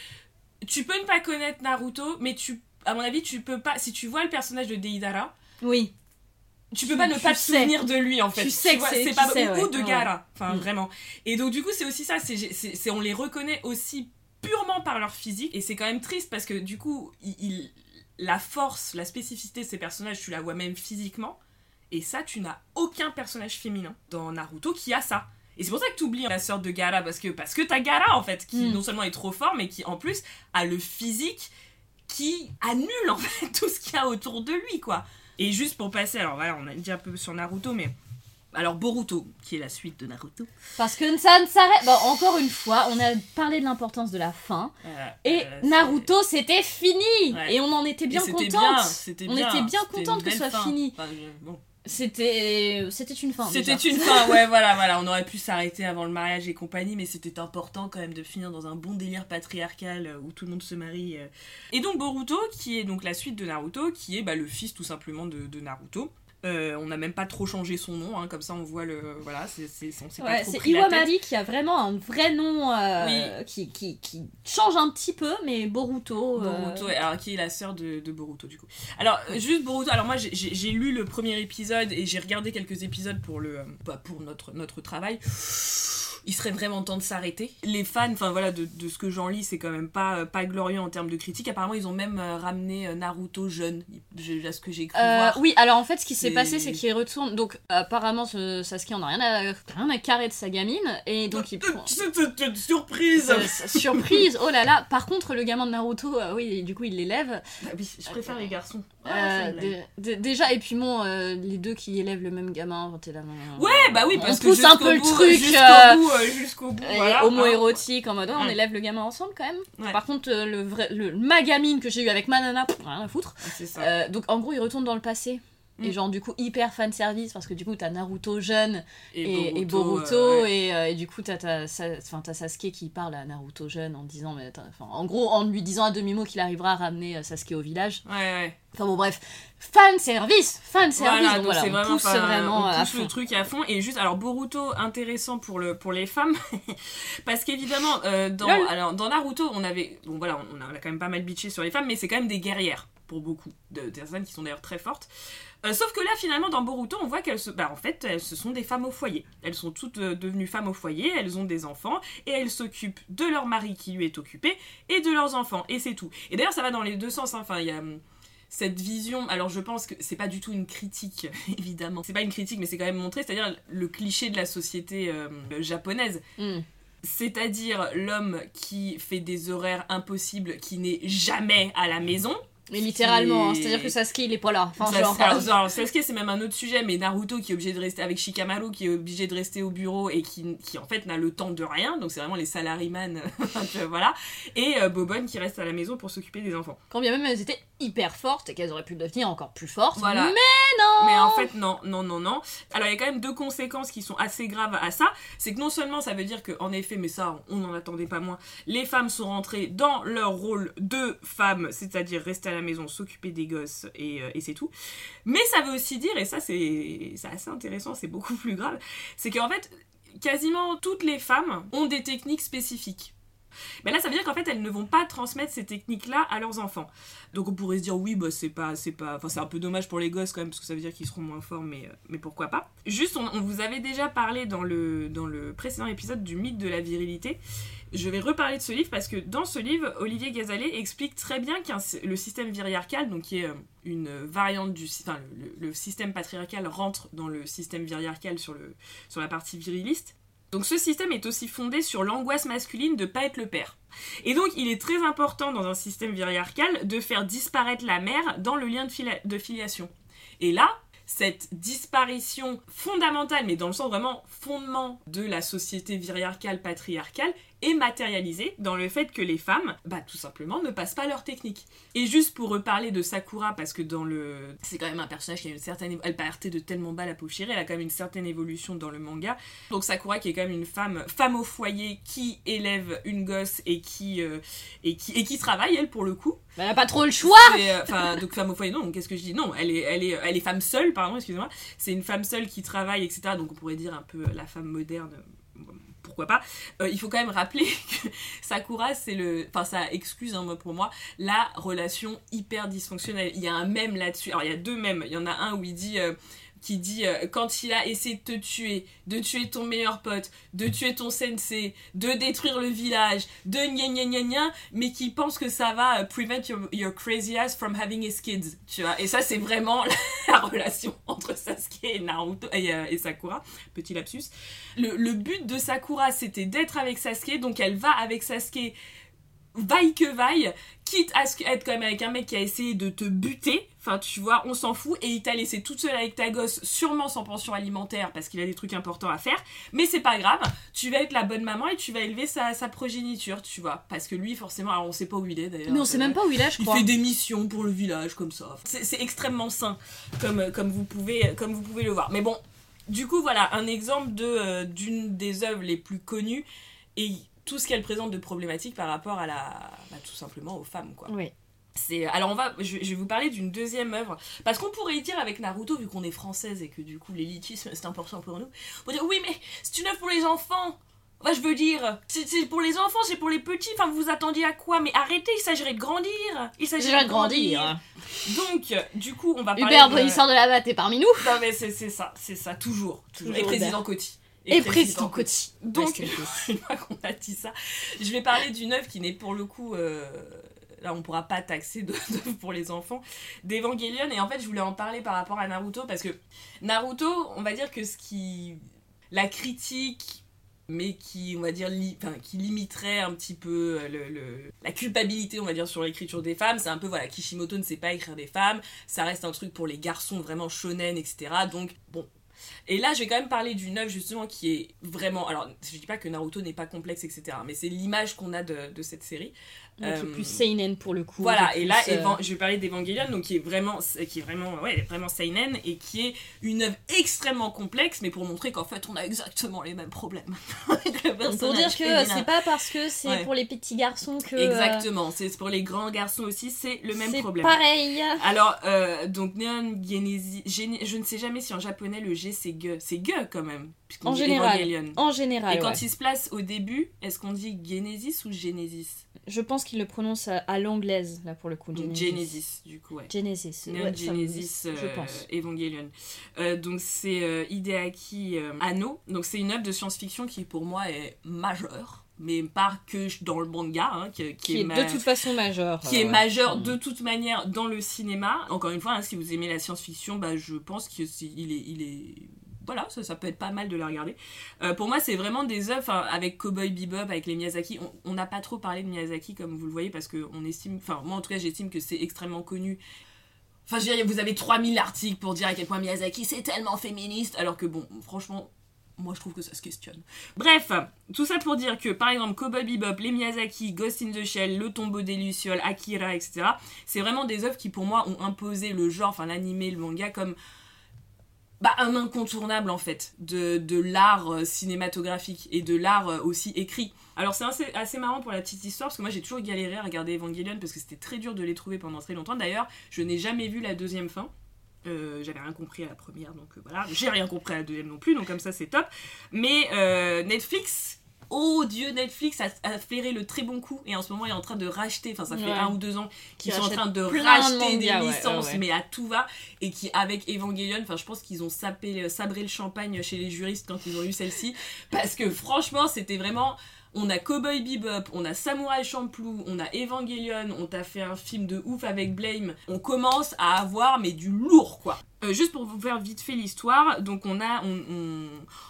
Speaker 2: tu peux ne pas connaître Naruto, mais tu, à mon avis, tu peux pas. Si tu vois le personnage de Deidara,
Speaker 3: Oui.
Speaker 2: tu peux
Speaker 3: Tu-
Speaker 2: pas ne pas te
Speaker 3: sais.
Speaker 2: souvenir de lui en fait.
Speaker 3: Tu sais que c'est-
Speaker 2: pas
Speaker 3: sais,
Speaker 2: ou,
Speaker 3: ouais.
Speaker 2: ou de. Gaara, enfin
Speaker 3: Mm.
Speaker 2: vraiment. Et donc du coup c'est aussi ça, c'est- on les reconnaît aussi purement par leur physique et c'est quand même triste parce que du coup il, il- la force, la spécificité de ces personnages, tu la vois même physiquement et ça tu n'as aucun personnage féminin dans Naruto qui a ça. Et c'est pour ça que tu oublies la sœur de Gaara parce que parce que t'as Gaara en fait qui
Speaker 3: Mm.
Speaker 2: non seulement est trop fort mais qui en plus a le physique qui annule [LAUGHS] en fait tout ce qu'il y a autour de lui quoi. Et juste pour passer, alors voilà, on a dit un peu sur Naruto, mais alors Boruto, qui est la suite de Naruto.
Speaker 3: Parce que ça ne s'arrête. Bon, encore une fois, on a parlé de l'importance de la fin.
Speaker 2: Euh,
Speaker 3: Et
Speaker 2: euh,
Speaker 3: Naruto, c'était fini
Speaker 2: Ouais.
Speaker 3: Et on en était bien contente.
Speaker 2: bien,
Speaker 3: On
Speaker 2: bien,
Speaker 3: était bien
Speaker 2: une
Speaker 3: contente que ce soit
Speaker 2: fin.
Speaker 3: fini.
Speaker 2: Enfin, je- bon.
Speaker 3: C'était c'était une fin.
Speaker 2: C'était une fin, ouais, [LAUGHS] voilà, voilà. On aurait pu s'arrêter avant le mariage et compagnie, mais c'était important quand même de finir dans un bon délire patriarcal euh, où tout le monde se marie. euh. Et donc Boruto, qui est donc la suite de Naruto, qui est bah, le fils tout simplement de, de Naruto. Euh, on n'a même pas trop changé son nom, hein, comme ça on voit le. Voilà, c'est,
Speaker 3: Ouais. Iwamari qui a vraiment un vrai nom euh, qui, qui, qui change un petit peu, mais Boruto. euh,
Speaker 2: Boruto, alors qui est la sœur de, de Boruto du coup. Alors juste Boruto, alors moi j'ai- lu le premier épisode et j'ai regardé quelques épisodes pour le bah, pour notre notre travail. Il serait vraiment temps de s'arrêter. Les fans, enfin voilà, de, de ce que j'en lis, c'est quand même pas, euh, pas glorieux en termes de critique. Apparemment, ils ont même euh, ramené euh, Naruto jeune, à ce que j'ai cru
Speaker 3: Euh,
Speaker 2: voir.
Speaker 3: oui, alors en fait, ce qui s'est passé, c'est qu'il retourne. Donc, apparemment, ce Sasuke, on n'a rien à, rien à carrer de sa gamine. Et donc, il [LAUGHS] prend.
Speaker 2: Surprise
Speaker 3: surprise, oh là là. Par contre, le gamin de Naruto, oui, du coup, il l'élève.
Speaker 2: Bah oui, je préfère les garçons. Ah,
Speaker 3: déjà, et puis bon, les deux qui élèvent le même gamin,
Speaker 2: Ouais, bah oui,
Speaker 3: on
Speaker 2: parce que
Speaker 3: pousse un peu le truc.
Speaker 2: Jusqu'au
Speaker 3: euh,
Speaker 2: bout, jusqu'au bout. voilà,
Speaker 3: homo-érotique en mode on
Speaker 2: Ouais.
Speaker 3: élève le gamin ensemble quand même.
Speaker 2: Ouais.
Speaker 3: Par contre, euh, le vrai, le, ma gamine que j'ai eu avec ma nana, pff, rien à foutre.
Speaker 2: Ah, ça.
Speaker 3: Euh, donc en gros, il retourne dans le passé. Et
Speaker 2: Mm.
Speaker 3: genre, du coup, hyper fan service parce que du coup, t'as Naruto jeune et, et
Speaker 2: Boruto,
Speaker 3: Boruto,
Speaker 2: euh, ouais.
Speaker 3: et, euh, et du coup, t'as enfin, t'as Sasuke qui parle à Naruto jeune en disant, mais en gros, en lui disant à demi-mot qu'il arrivera à ramener Sasuke au village.
Speaker 2: Ouais, ouais.
Speaker 3: Enfin bon, bref, fan service, fan service.
Speaker 2: Voilà,
Speaker 3: donc
Speaker 2: donc
Speaker 3: voilà,
Speaker 2: c'est
Speaker 3: on
Speaker 2: vraiment,
Speaker 3: pousse vraiment
Speaker 2: on pousse le truc à fond et juste alors Boruto intéressant pour le pour les femmes [LAUGHS] parce qu'évidemment euh, dans
Speaker 3: Lol.
Speaker 2: alors dans Naruto on avait bon voilà on a, on a quand même pas mal bitché sur les femmes mais c'est quand même des guerrières pour beaucoup de, de personnes qui sont d'ailleurs très fortes Euh, sauf que là finalement dans Boruto on voit qu'elles se bah en fait elles ce sont des femmes au foyer elles sont toutes euh, devenues femmes au foyer elles ont des enfants et elles s'occupent de leur mari qui lui est occupé et de leurs enfants et c'est tout et d'ailleurs ça va dans les deux sens hein. enfin il y a hum, cette vision, alors je pense que c'est pas du tout une critique, [LAUGHS] évidemment. C'est pas une critique, mais c'est quand même montré, c'est-à-dire le cliché de la société euh, japonaise.
Speaker 3: Mm.
Speaker 2: C'est-à-dire l'homme qui fait des horaires impossibles, qui n'est jamais à la maison.
Speaker 3: Mais littéralement, hein, c'est-à-dire que Sasuke il est pas là. Enfin,
Speaker 2: Ça,
Speaker 3: genre.
Speaker 2: c'est- alors, alors, Sasuke, c'est même un autre sujet, mais Naruto qui est obligé de rester avec Shikamaru, qui est obligé de rester au bureau et qui, qui en fait n'a le temps de rien, donc c'est vraiment les salaryman, [LAUGHS] voilà. Et euh, Bobon qui reste à la maison pour s'occuper des enfants.
Speaker 3: Quand bien même elles étaient hyper fortes et qu'elles auraient pu devenir encore plus fortes.
Speaker 2: Voilà.
Speaker 3: Mais non
Speaker 2: Mais en fait, non, non, non, non. Alors, il y a quand même deux conséquences qui sont assez graves à ça. C'est que non seulement ça veut dire que, en effet, mais ça, on n'en attendait pas moins, les femmes sont rentrées dans leur rôle de femmes, c'est-à-dire rester à la maison, s'occuper des gosses et, euh, et c'est tout. Mais ça veut aussi dire, et ça, c'est c'est assez intéressant, c'est beaucoup plus grave, c'est qu'en fait, quasiment toutes les femmes ont des techniques spécifiques. Mais là, ça veut dire qu'en fait, elles ne vont pas transmettre ces techniques-là à leurs enfants. Donc on pourrait se dire, oui, bah, c'est pas, c'est pas, enfin, c'est un peu dommage pour les gosses quand même, parce que ça veut dire qu'ils seront moins forts, mais, euh, mais pourquoi pas. Juste, on, vous avait déjà parlé dans le, dans le précédent épisode du mythe de la virilité. Je vais reparler de ce livre parce que dans ce livre, Olivier Gazalet explique très bien que le système viriarcal, donc qui est euh, une variante du, enfin, le, le système patriarcal rentre dans le système viriarcal sur, le, sur la partie viriliste. Donc ce système est aussi fondé sur l'angoisse masculine de pas être le père. Et donc il est très important dans un système viriarcal de faire disparaître la mère dans le lien de filiation. Et là, cette disparition fondamentale, mais dans le sens vraiment fondement de la société viriarcale patriarcale, est matérialisée dans le fait que les femmes, bah tout simplement, ne passent pas leur technique. Et juste pour reparler de Sakura, parce que dans le... C'est quand même un personnage qui a une certaine... Elle partait de tellement bas la pauvre chérie, elle a quand même une certaine évolution dans le manga. Donc Sakura qui est quand même une femme, femme au foyer, qui élève une gosse et qui, euh, et qui, et qui travaille, elle, pour le coup.
Speaker 3: Bah, elle a pas trop le choix
Speaker 2: euh, Enfin, donc femme au foyer, non, qu'est-ce que je dis? Non, elle est, elle, est, elle est femme seule, pardon, excusez-moi. C'est une femme seule qui travaille, etc. Donc on pourrait dire un peu la femme moderne. Pourquoi pas Euh, Il faut quand même rappeler [LAUGHS] que Sakura, c'est le. Enfin, ça excuse, hein, pour moi, la relation hyper dysfonctionnelle. Il y a un mème là-dessus. Alors, il y a deux mèmes. Il y en a un où il dit. euh, qui dit euh, quand il a essayé de te tuer, de tuer ton meilleur pote, de tuer ton sensei, de détruire le village, de gna gna gna gna, mais qui pense que ça va euh, prevent your, your crazy ass from having his kids, tu vois. Et ça, c'est vraiment [LAUGHS] la relation entre Sasuke et et, euh, et Sakura. Petit lapsus. Le, le but de Sakura, c'était d'être avec Sasuke, donc elle va avec Sasuke vaille que vaille, quitte à être quand même avec un mec qui a essayé de te buter, enfin tu vois, on s'en fout, et il t'a laissé toute seule avec ta gosse, sûrement sans pension alimentaire, parce qu'il a des trucs importants à faire, mais c'est pas grave, tu vas être la bonne maman et tu vas élever sa, sa progéniture, tu vois, parce que lui, forcément, alors on sait pas où il est d'ailleurs.
Speaker 3: Mais on sait même pas où il est, je
Speaker 2: Il
Speaker 3: crois.
Speaker 2: fait des missions pour le village comme ça. C'est extrêmement sain, comme, comme, vous pouvez, comme vous pouvez le voir. Mais bon, du coup, voilà, un exemple de, euh, d'une des œuvres les plus connues et tout ce qu'elle présente de problématique par rapport à la. bah, tout simplement aux femmes, quoi.
Speaker 3: Oui.
Speaker 2: C'est, alors on va, je, je vais vous parler d'une deuxième œuvre, parce qu'on pourrait dire avec Naruto, vu qu'on est française et que du coup l'élitisme c'est important pour nous, on dire oui mais c'est une œuvre pour les enfants Enfin, je veux dire, c'est pour les enfants, c'est pour les petits. Enfin, vous vous attendiez à quoi? Mais arrêtez, il s'agirait de grandir. Il s'agirait de
Speaker 3: grandir.
Speaker 2: Donc, du coup, on va parler.
Speaker 3: Hubert
Speaker 2: de...
Speaker 3: De la Batte est parmi nous.
Speaker 2: Non, mais c'est ça, c'est ça, toujours. toujours. Et président. Coty.
Speaker 3: Et président Coty.
Speaker 2: Donc, une fois [LAUGHS] qu'on a dit ça, je vais parler d'une œuvre qui n'est pour le coup. euh, Là, on pourra pas taxer [LAUGHS] de- pour les enfants d'Evangelion. Et en fait, je voulais en parler par rapport à Naruto parce que Naruto, on va dire que ce qui. La critique mais qui on va dire li- qui limiterait un petit peu euh, le, le- la culpabilité on va dire sur l'écriture des femmes c'est un peu voilà Kishimoto ne sait pas écrire des femmes ça reste un truc pour les garçons vraiment shonen etc donc bon et là je vais quand même parler d'une œuvre justement qui est vraiment alors je dis pas que Naruto n'est pas complexe etc mais c'est l'image qu'on a de, de cette série
Speaker 3: qui est
Speaker 2: Euh,
Speaker 3: plus seinen pour le coup.
Speaker 2: voilà, et là,
Speaker 3: euh,
Speaker 2: Evan- je vais parler d'Evangelion, donc qui est vraiment, qui est vraiment, ouais, vraiment seinen et qui est une œuvre extrêmement complexe, mais pour montrer qu'en fait, on a exactement les mêmes problèmes. [LAUGHS]
Speaker 3: Pour dire que c'est pas parce que c'est
Speaker 2: Ouais.
Speaker 3: pour les petits garçons que. euh,
Speaker 2: Exactement, c'est pour les grands garçons aussi, c'est le même problème.
Speaker 3: pareil.
Speaker 2: Alors, euh, donc Neon Genesis, Gene- je ne sais jamais si en japonais le G c'est Ge, c'est Ge quand même, puisqu'on
Speaker 3: En
Speaker 2: dit
Speaker 3: général.
Speaker 2: Evangelion.
Speaker 3: En général.
Speaker 2: Et quand
Speaker 3: ouais.
Speaker 2: il se place au début, est-ce qu'on dit Genesis ou Genesis?
Speaker 3: Je pense qu'il le prononce à, à l'anglaise, là pour le coup. Genesis.
Speaker 2: Genesis, du coup, ouais.
Speaker 3: Genesis. Ouais,
Speaker 2: Genesis,
Speaker 3: je
Speaker 2: euh,
Speaker 3: pense.
Speaker 2: Evangelion. Euh, donc c'est euh, Hideaki Anno. Donc c'est une œuvre de science-fiction qui pour moi est majeure, mais pas que dans le manga, hein, qui, qui
Speaker 3: Qui est
Speaker 2: ma-
Speaker 3: de toute façon majeur.
Speaker 2: qui est
Speaker 3: euh,
Speaker 2: majeur de toute manière dans le cinéma. Encore une fois, hein, si vous aimez la science-fiction, bah, je pense qu'il est, il est voilà, ça, ça peut être pas mal de la regarder. Euh, pour moi, c'est vraiment des œuvres avec Cowboy Bebop, avec les Miyazaki. On- On n'a pas trop parlé de Miyazaki, comme vous le voyez, parce que on estime, enfin, moi en tout cas, j'estime que c'est extrêmement connu. Enfin, je veux dire, vous avez 3000 articles pour dire à quel point Miyazaki c'est tellement féministe, alors que bon, franchement, moi je trouve que ça se questionne. Bref, tout ça pour dire que par exemple Cowboy Bebop, les Miyazaki, Ghost in the Shell, Le Tombeau des Lucioles, Akira, etc. C'est vraiment des œuvres qui pour moi ont imposé le genre, enfin l'animé, le manga comme bah, un incontournable en fait de, l'art euh, cinématographique et de l'art euh, aussi écrit. Alors c'est assez, marrant pour la petite histoire parce que moi j'ai toujours galéré à regarder Evangelion parce que c'était très dur de les trouver pendant très longtemps. D'ailleurs, je n'ai jamais vu la deuxième fin. Euh, j'avais rien compris à la première, donc euh, voilà. J'ai rien compris à la deuxième non plus, donc comme ça c'est top. Mais euh, Netflix, oh Dieu, Netflix a, a flairé le très bon coup et en ce moment il est en train de racheter, enfin ça fait
Speaker 3: Ouais.
Speaker 2: un ou deux ans qu'ils
Speaker 3: Qui
Speaker 2: sont en train de racheter des licences,
Speaker 3: ouais, ouais.
Speaker 2: mais à tout va. Et qui, avec Evangelion, enfin je pense qu'ils ont sapé, sabré le champagne chez les juristes quand ils ont eu celle-ci. Parce que franchement, c'était vraiment. On a Cowboy Bebop, on a Samurai Champloo, on a Evangelion, on t'a fait un film de ouf avec Blame. On commence à avoir mais du lourd quoi. Euh, juste pour vous faire vite fait l'histoire, donc on a,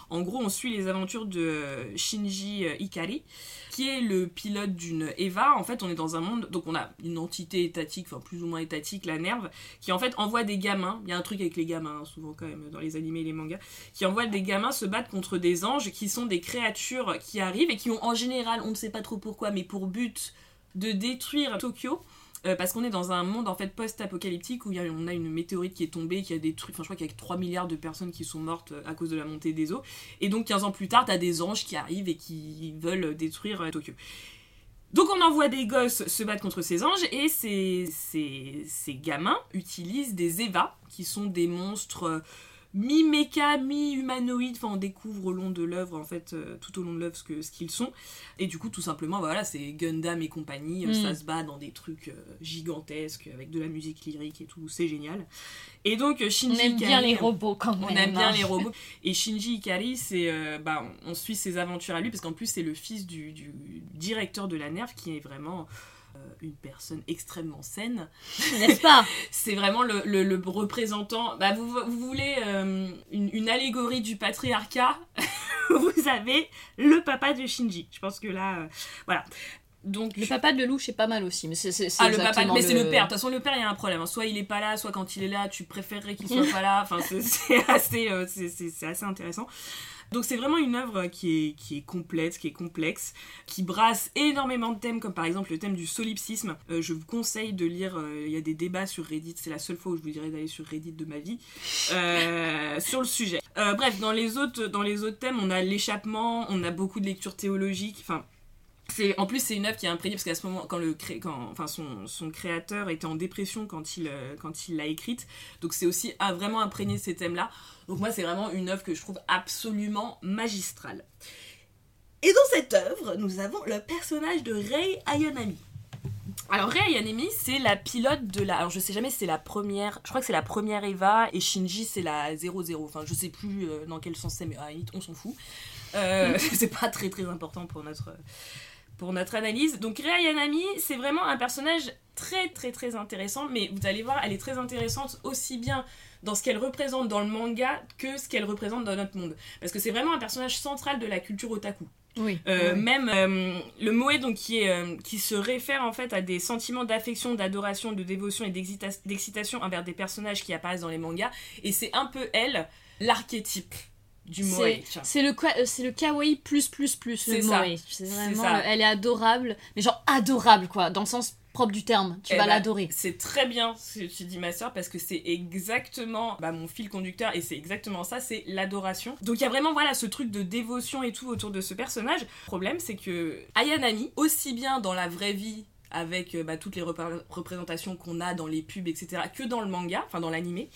Speaker 2: en gros, on suit les aventures de Shinji euh, Ikari, qui est le pilote d'une Eva. En fait, on est dans un monde, donc on a une entité étatique, enfin plus ou moins étatique, la Nerve, qui en fait envoie des gamins. Il y a un truc avec les gamins, hein, souvent quand même dans les animés et les mangas, qui envoie des gamins se battre contre des anges, qui sont des créatures qui arrivent et qui ont en général, on ne sait pas trop pourquoi, mais pour but de détruire Tokyo. Euh, parce qu'on est dans un monde en fait post-apocalyptique où on a une météorite qui est tombée, qui a détruit, enfin je crois qu'il y a 3 milliards de personnes qui sont mortes euh, à cause de la montée des eaux. Et donc 15 ans plus tard, t'as des anges qui arrivent et qui veulent détruire euh, Tokyo. Donc on envoie des gosses se battre contre ces anges et ces, ces, ces gamins utilisent des Eva, qui sont des monstres mi-méca, mi-humanoïdes. Enfin on découvre au long de l'œuvre, en fait, euh, tout au long de l'œuvre ce qu'ils sont. Et du coup tout simplement, voilà, c'est Gundam et compagnie, euh,
Speaker 3: Mm.
Speaker 2: ça se bat dans des trucs euh, gigantesques avec de la musique lyrique et tout, c'est génial. Et donc euh,
Speaker 3: On
Speaker 2: Shinji
Speaker 3: aime bien les robots quand même.
Speaker 2: on aime bien
Speaker 3: hein.
Speaker 2: les robots. [LAUGHS] Et Shinji Ikari, c'est, euh, bah, on on suit ses aventures à lui, parce qu'en plus, c'est le fils du, du directeur de la NERF, qui est vraiment une personne extrêmement saine.
Speaker 3: N'est-ce pas? [LAUGHS]
Speaker 2: C'est vraiment le, le- le représentant. Bah, vous, vous voulez euh, une, une allégorie du patriarcat? [LAUGHS] Vous avez le papa de Shinji. Je pense que là, euh, voilà. Donc,
Speaker 3: Le papa de Lelouch est pas mal aussi, mais c'est
Speaker 2: ah, le papa, mais c'est le père. De toute façon, le père, il y a un problème. hein. Soit il est pas là, soit quand il est là, tu préférerais qu'il soit [LAUGHS] pas là. Enfin, c'est- assez, euh, c'est assez intéressant. Donc c'est vraiment une œuvre qui est, qui est complète, qui est complexe, qui brasse énormément de thèmes, comme par exemple le thème du solipsisme. Euh, je vous conseille de lire, euh, il y a des débats sur Reddit, c'est la seule fois où je vous dirais d'aller sur Reddit de ma vie, euh, [LAUGHS] sur le sujet. Bref, dans les, autres, dans les autres thèmes, on a l'échappement, on a beaucoup de lectures théologiques, enfin... C'est, en plus, c'est une œuvre qui est imprégnée parce qu'à ce moment, quand le cré- quand, enfin, son, son créateur était en dépression quand il, euh, quand il l'a écrite, donc c'est aussi ah, vraiment imprégné ces thèmes-là. Donc moi, c'est vraiment une œuvre que je trouve absolument magistrale. Et dans cette œuvre, nous avons le personnage de Rei Ayanami. Alors Rei Ayanami, c'est la pilote de la... Alors je sais jamais si c'est la première... Je crois que c'est la première Eva et Shinji c'est la 00. Enfin je sais plus euh, dans quel sens c'est, mais à limite, on s'en fout. Euh, [LAUGHS] c'est pas très très important pour notre pour notre analyse. Donc Rei Ayanami, c'est vraiment un personnage très très très intéressant, mais vous allez voir, elle est très intéressante aussi bien dans ce qu'elle représente dans le manga que ce qu'elle représente dans notre monde. Parce que c'est vraiment un personnage central de la culture otaku.
Speaker 3: Oui.
Speaker 2: Euh,
Speaker 3: oui.
Speaker 2: Même euh, le moe donc qui est euh, qui se réfère en fait à des sentiments d'affection, d'adoration, de dévotion et d'excita- d'excitation envers des personnages qui apparaissent dans les mangas. Et c'est un peu elle l'archétype du moe.
Speaker 3: C'est- le, euh, c'est le kawaii plus plus plus. Le moe. C'est vraiment.
Speaker 2: ça.
Speaker 3: le- elle est adorable, mais genre adorable quoi, dans le sens propre du terme. Tu
Speaker 2: Eh
Speaker 3: vas
Speaker 2: ben,
Speaker 3: l'adorer.
Speaker 2: C'est très bien ce que tu dis ma soeur parce que c'est exactement bah, mon fil conducteur et c'est exactement ça, c'est l'adoration. Donc il y a vraiment voilà ce truc de dévotion et tout autour de ce personnage. Le problème c'est que Ayanami, aussi bien dans la vraie vie avec euh, bah, toutes les repré- représentations qu'on a dans les pubs, etc., que dans le manga, enfin dans l'animé,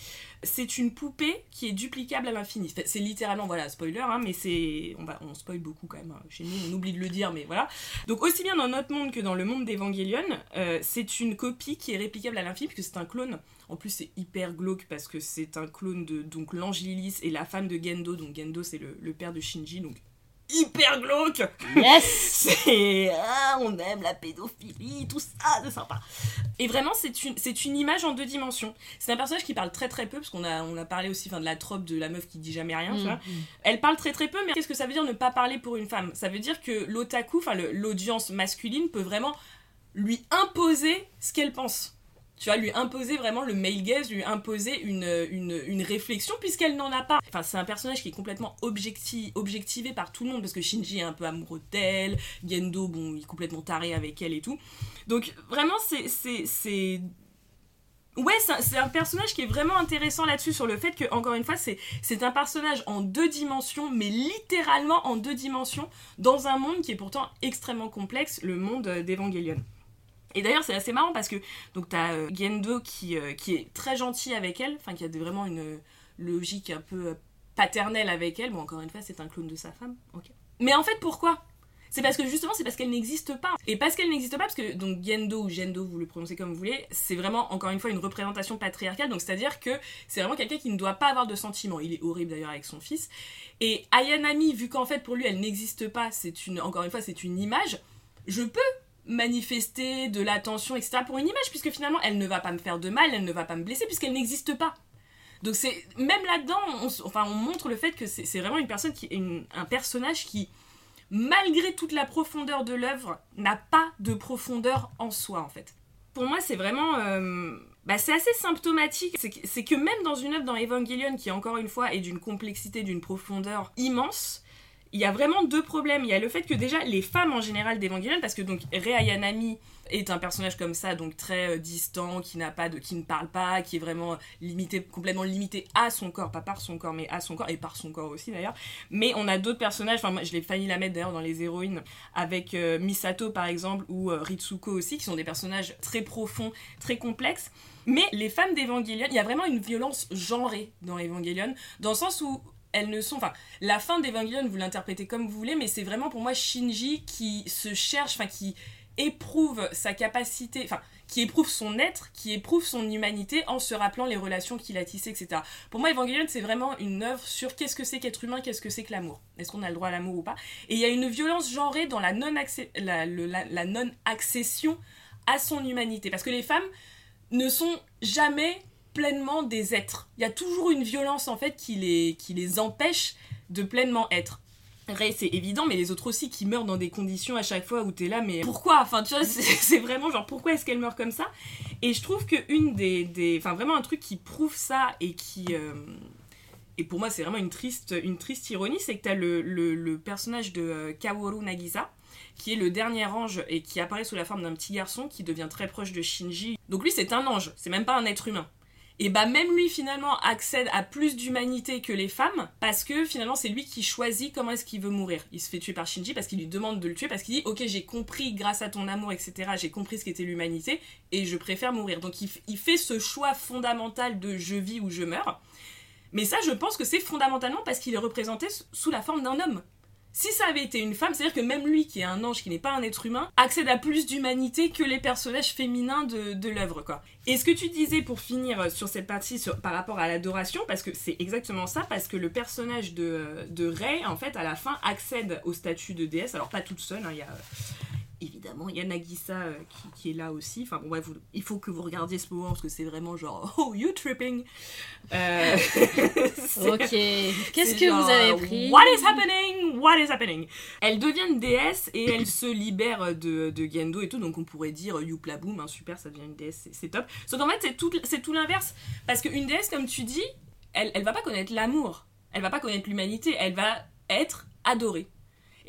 Speaker 2: c'est une poupée qui est duplicable à l'infini. C'est littéralement, voilà, spoiler, hein, mais c'est. On, va, on spoil beaucoup quand même. hein. Chez nous, on oublie de le dire, mais voilà. Donc, aussi bien dans notre monde que dans le monde d'Evangelion, euh, c'est une copie qui est réplicable à l'infini, puisque c'est un clone. En plus, c'est hyper glauque parce que c'est un clone de donc l'ange et la femme de Gendo. Donc, Gendo, c'est le, le père de Shinji, donc hyper glauque
Speaker 3: Yes [LAUGHS]
Speaker 2: c'est ah, on aime la pédophilie, tout ça, c'est sympa. Et vraiment, c'est une, c'est une image en deux dimensions. C'est un personnage qui parle très très peu, parce qu'on a, on a parlé aussi enfin, de la trope de la meuf qui dit jamais rien, tu vois.
Speaker 3: Mm.
Speaker 2: Elle parle très très peu, mais qu'est-ce que ça veut dire ne pas parler pour une femme? Ça veut dire que l'otaku, enfin l'audience masculine peut vraiment lui imposer ce qu'elle pense. Tu vas lui imposer vraiment le male gaze, lui imposer une, une, réflexion puisqu'elle n'en a pas. Enfin, c'est un personnage qui est complètement objecti objectivé par tout le monde parce que Shinji est un peu amoureux d'elle, Gendo, bon, il est complètement taré avec elle et tout. Donc, vraiment, c'est. Ouais, c'est un personnage qui est vraiment intéressant là-dessus, sur le fait que, encore une fois, c'est un personnage en deux dimensions, mais littéralement en deux dimensions, dans un monde qui est pourtant extrêmement complexe, le monde d'Evangelion. Et d'ailleurs, c'est assez marrant parce que donc t'as euh, Gendo qui, euh, qui est très gentil avec elle, enfin qui a vraiment une logique un peu euh, paternelle avec elle. Bon, encore une fois, c'est un clone de sa femme. Ok. Mais en fait, pourquoi? C'est parce que justement, c'est parce qu'elle n'existe pas. Et parce qu'elle n'existe pas, parce que donc Gendo ou Gendo, vous le prononcez comme vous voulez, c'est vraiment encore une fois une représentation patriarcale. Donc c'est-à-dire que c'est vraiment quelqu'un qui ne doit pas avoir de sentiments. Il est horrible d'ailleurs avec son fils. Et Ayanami, vu qu'en fait pour lui elle n'existe pas, c'est une encore une fois c'est une image. Je peux manifester de l'attention, etc. pour une image, puisque finalement, elle ne va pas me faire de mal, elle ne va pas me blesser, puisqu'elle n'existe pas. Donc c'est même là-dedans, on, enfin, on montre le fait que c'est vraiment une personne qui est un personnage qui, malgré toute la profondeur de l'œuvre, n'a pas de profondeur en soi en fait. Pour moi, c'est vraiment, euh, bah, c'est assez symptomatique. C'est que, même dans une œuvre dans Evangelion qui encore une fois est d'une complexité, d'une profondeur immense, il y a vraiment deux problèmes. Il y a le fait que déjà les femmes en général d'Evangelion, parce que donc Rei Ayanami est un personnage comme ça, donc très euh, distant, qui n'a pas de, qui ne parle pas, qui est vraiment limité, complètement limité à son corps, pas par son corps, mais à son corps et par son corps aussi d'ailleurs. Mais on a d'autres personnages. Enfin, je l'ai failli la mettre d'ailleurs dans les héroïnes avec euh, Misato par exemple ou euh, Ritsuko aussi, qui sont des personnages très profonds, très complexes. Mais les femmes d'Evangelion, il y a vraiment une violence genrée dans Evangelion, dans le sens où elles ne sont. Enfin, la fin d'Evangelion, vous l'interprétez comme vous voulez, mais c'est vraiment pour moi Shinji qui se cherche, enfin, qui éprouve sa capacité, enfin, qui éprouve son être, qui éprouve son humanité en se rappelant les relations qu'il a tissées, etc. Pour moi, Evangelion, c'est vraiment une œuvre sur qu'est-ce que c'est qu'être humain, qu'est-ce que c'est que l'amour. Est-ce qu'on a le droit à l'amour ou pas? Et il y a une violence genrée dans la non-accession à son humanité. Parce que les femmes ne sont jamais pleinement des êtres. Il y a toujours une violence en fait qui les, qui les empêche de pleinement être. Ray, c'est évident, mais les autres aussi qui meurent dans des conditions à chaque fois où t'es là, mais pourquoi? Enfin, tu vois, [LAUGHS] c'est vraiment genre pourquoi est-ce qu'elle meurt comme ça? Et je trouve que une des, des. Enfin, vraiment un truc qui prouve ça et qui. Euh, et pour moi, c'est vraiment une triste, une triste ironie, c'est que t'as le, le, personnage de euh, Kaworu Nagisa, qui est le dernier ange et qui apparaît sous la forme d'un petit garçon qui devient très proche de Shinji. Donc lui, c'est un ange, c'est même pas un être humain et bah même lui finalement accède à plus d'humanité que les femmes parce que finalement c'est lui qui choisit comment est-ce qu'il veut mourir. Il se fait tuer par Shinji parce qu'il lui demande de le tuer parce qu'il dit ok j'ai compris grâce à ton amour etc j'ai compris ce qu'était l'humanité et je préfère mourir. Donc il, il fait ce choix fondamental de je vis ou je meurs. Mais ça je pense que c'est fondamentalement parce qu'il est représenté sous la forme d'un homme. Si ça avait été une femme, c'est-à-dire que même lui, qui est un ange, qui n'est pas un être humain, accède à plus d'humanité que les personnages féminins de, de l'œuvre, quoi. Et ce que tu disais pour finir sur cette partie par rapport à l'adoration, parce que c'est exactement ça, parce que le personnage de, de Rey, en fait, à la fin, accède au statut de déesse. Alors pas toute seule, hein, il y a évidemment, il y a Nagisa euh, qui, est là aussi. Enfin bon, vous, il faut que vous regardiez ce moment parce que c'est vraiment genre [LAUGHS] Oh, you tripping? Euh, [LAUGHS]
Speaker 3: Ok, [LAUGHS] qu'est-ce que vous avez pris?
Speaker 2: What is happening? What is happening? Elle devient une déesse et elle se libère de, de Gendo et tout, donc on pourrait dire Youpla boom, hein, super, ça devient une déesse, c'est top. Sauf qu'en fait, c'est tout, tout l'inverse. Parce qu'une déesse, comme tu dis, elle, elle va pas connaître l'amour, elle va pas connaître l'humanité, elle va être adorée.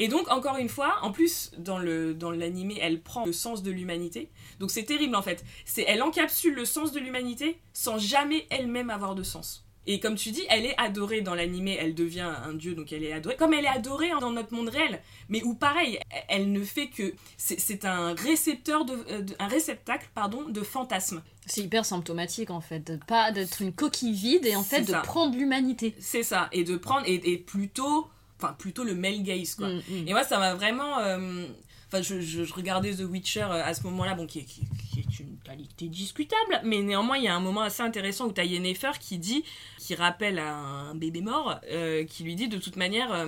Speaker 2: Et donc, encore une fois, en plus, dans le dans l'animé, elle prend le sens de l'humanité. Donc c'est terrible en fait. C'est elle encapsule le sens de l'humanité sans jamais elle-même avoir de sens. Et comme tu dis, elle est adorée dans l'animé, elle devient un dieu, donc elle est adorée. Comme elle est adorée dans notre monde réel, mais où pareil, elle ne fait que c'est un récepteur euh, de, un réceptacle pardon de fantasmes.
Speaker 3: C'est hyper symptomatique en fait, de pas d'être une coquille vide et en fait de prendre l'humanité.
Speaker 2: C'est ça, et de prendre et, et plutôt enfin plutôt le male gaze quoi. Mm, mm. Et moi ça m'a vraiment euh, enfin je, je, regardais The Witcher euh, à ce moment-là bon qui, qui, est une qualité discutable mais néanmoins il y a un moment assez intéressant où t'as Yennefer qui dit qui rappelle à un bébé mort euh, qui lui dit de toute manière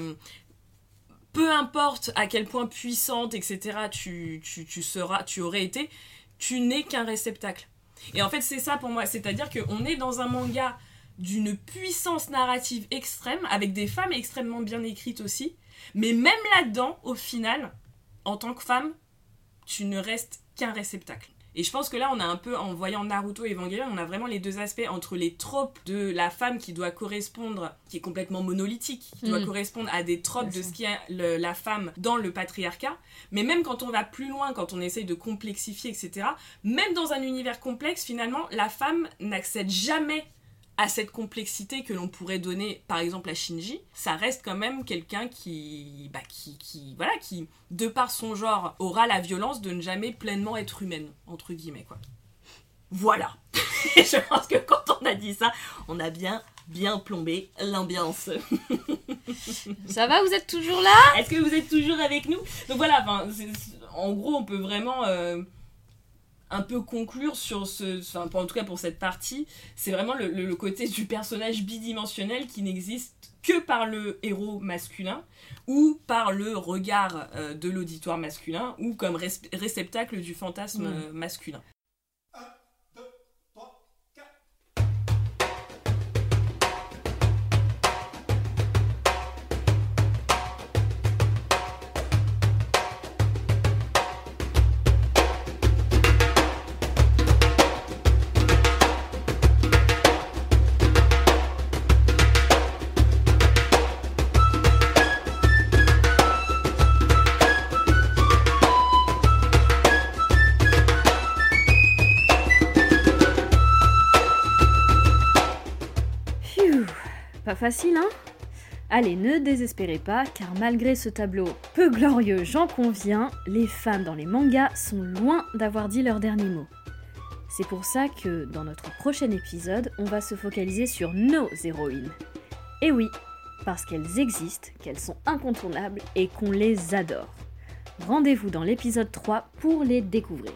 Speaker 2: peu importe à quel point puissante etc tu, tu, tu seras tu aurais été tu n'es qu'un réceptacle et en fait c'est ça pour moi c'est à dire qu'on est dans un manga d'une puissance narrative extrême, avec des femmes extrêmement bien écrites aussi. Mais même là-dedans, au final, en tant que femme, tu ne restes qu'un réceptacle. Et je pense que là, on a un peu, en voyant Naruto et Evangelion, on a vraiment les deux aspects entre les tropes de la femme qui doit correspondre, qui est complètement monolithique, qui doit
Speaker 4: Mm.
Speaker 2: correspondre à des tropes de ce qui est le- la femme dans le patriarcat. Mais même quand on va plus loin, quand on essaye de complexifier, etc., même dans un univers complexe, finalement, la femme n'accède jamais à cette complexité que l'on pourrait donner par exemple à Shinji, ça reste quand même quelqu'un qui, bah, qui, qui, voilà, qui, de par son genre, aura la violence de ne jamais pleinement être humaine, entre guillemets, quoi. Voilà. Et [LAUGHS] je pense que quand on a dit ça, on a bien, bien plombé l'ambiance. [LAUGHS]
Speaker 4: Ça va, vous êtes toujours là?
Speaker 2: Est-ce que vous êtes toujours avec nous? Donc voilà, en gros, on peut vraiment euh, un peu conclure sur ce. Enfin, en tout cas pour cette partie, c'est vraiment le, côté du personnage bidimensionnel qui n'existe que par le héros masculin ou par le regard euh, de l'auditoire masculin ou comme réceptacle du fantasme
Speaker 4: Mm.
Speaker 2: euh, masculin.
Speaker 3: Facile, hein Allez, ne désespérez pas, car malgré ce tableau peu glorieux, j'en conviens, les femmes dans les mangas sont loin d'avoir dit leur dernier mot. C'est pour ça que, dans notre prochain épisode, on va se focaliser sur nos héroïnes. Et oui, parce qu'elles existent, qu'elles sont incontournables et qu'on les adore. Rendez-vous dans l'épisode 3 pour les découvrir.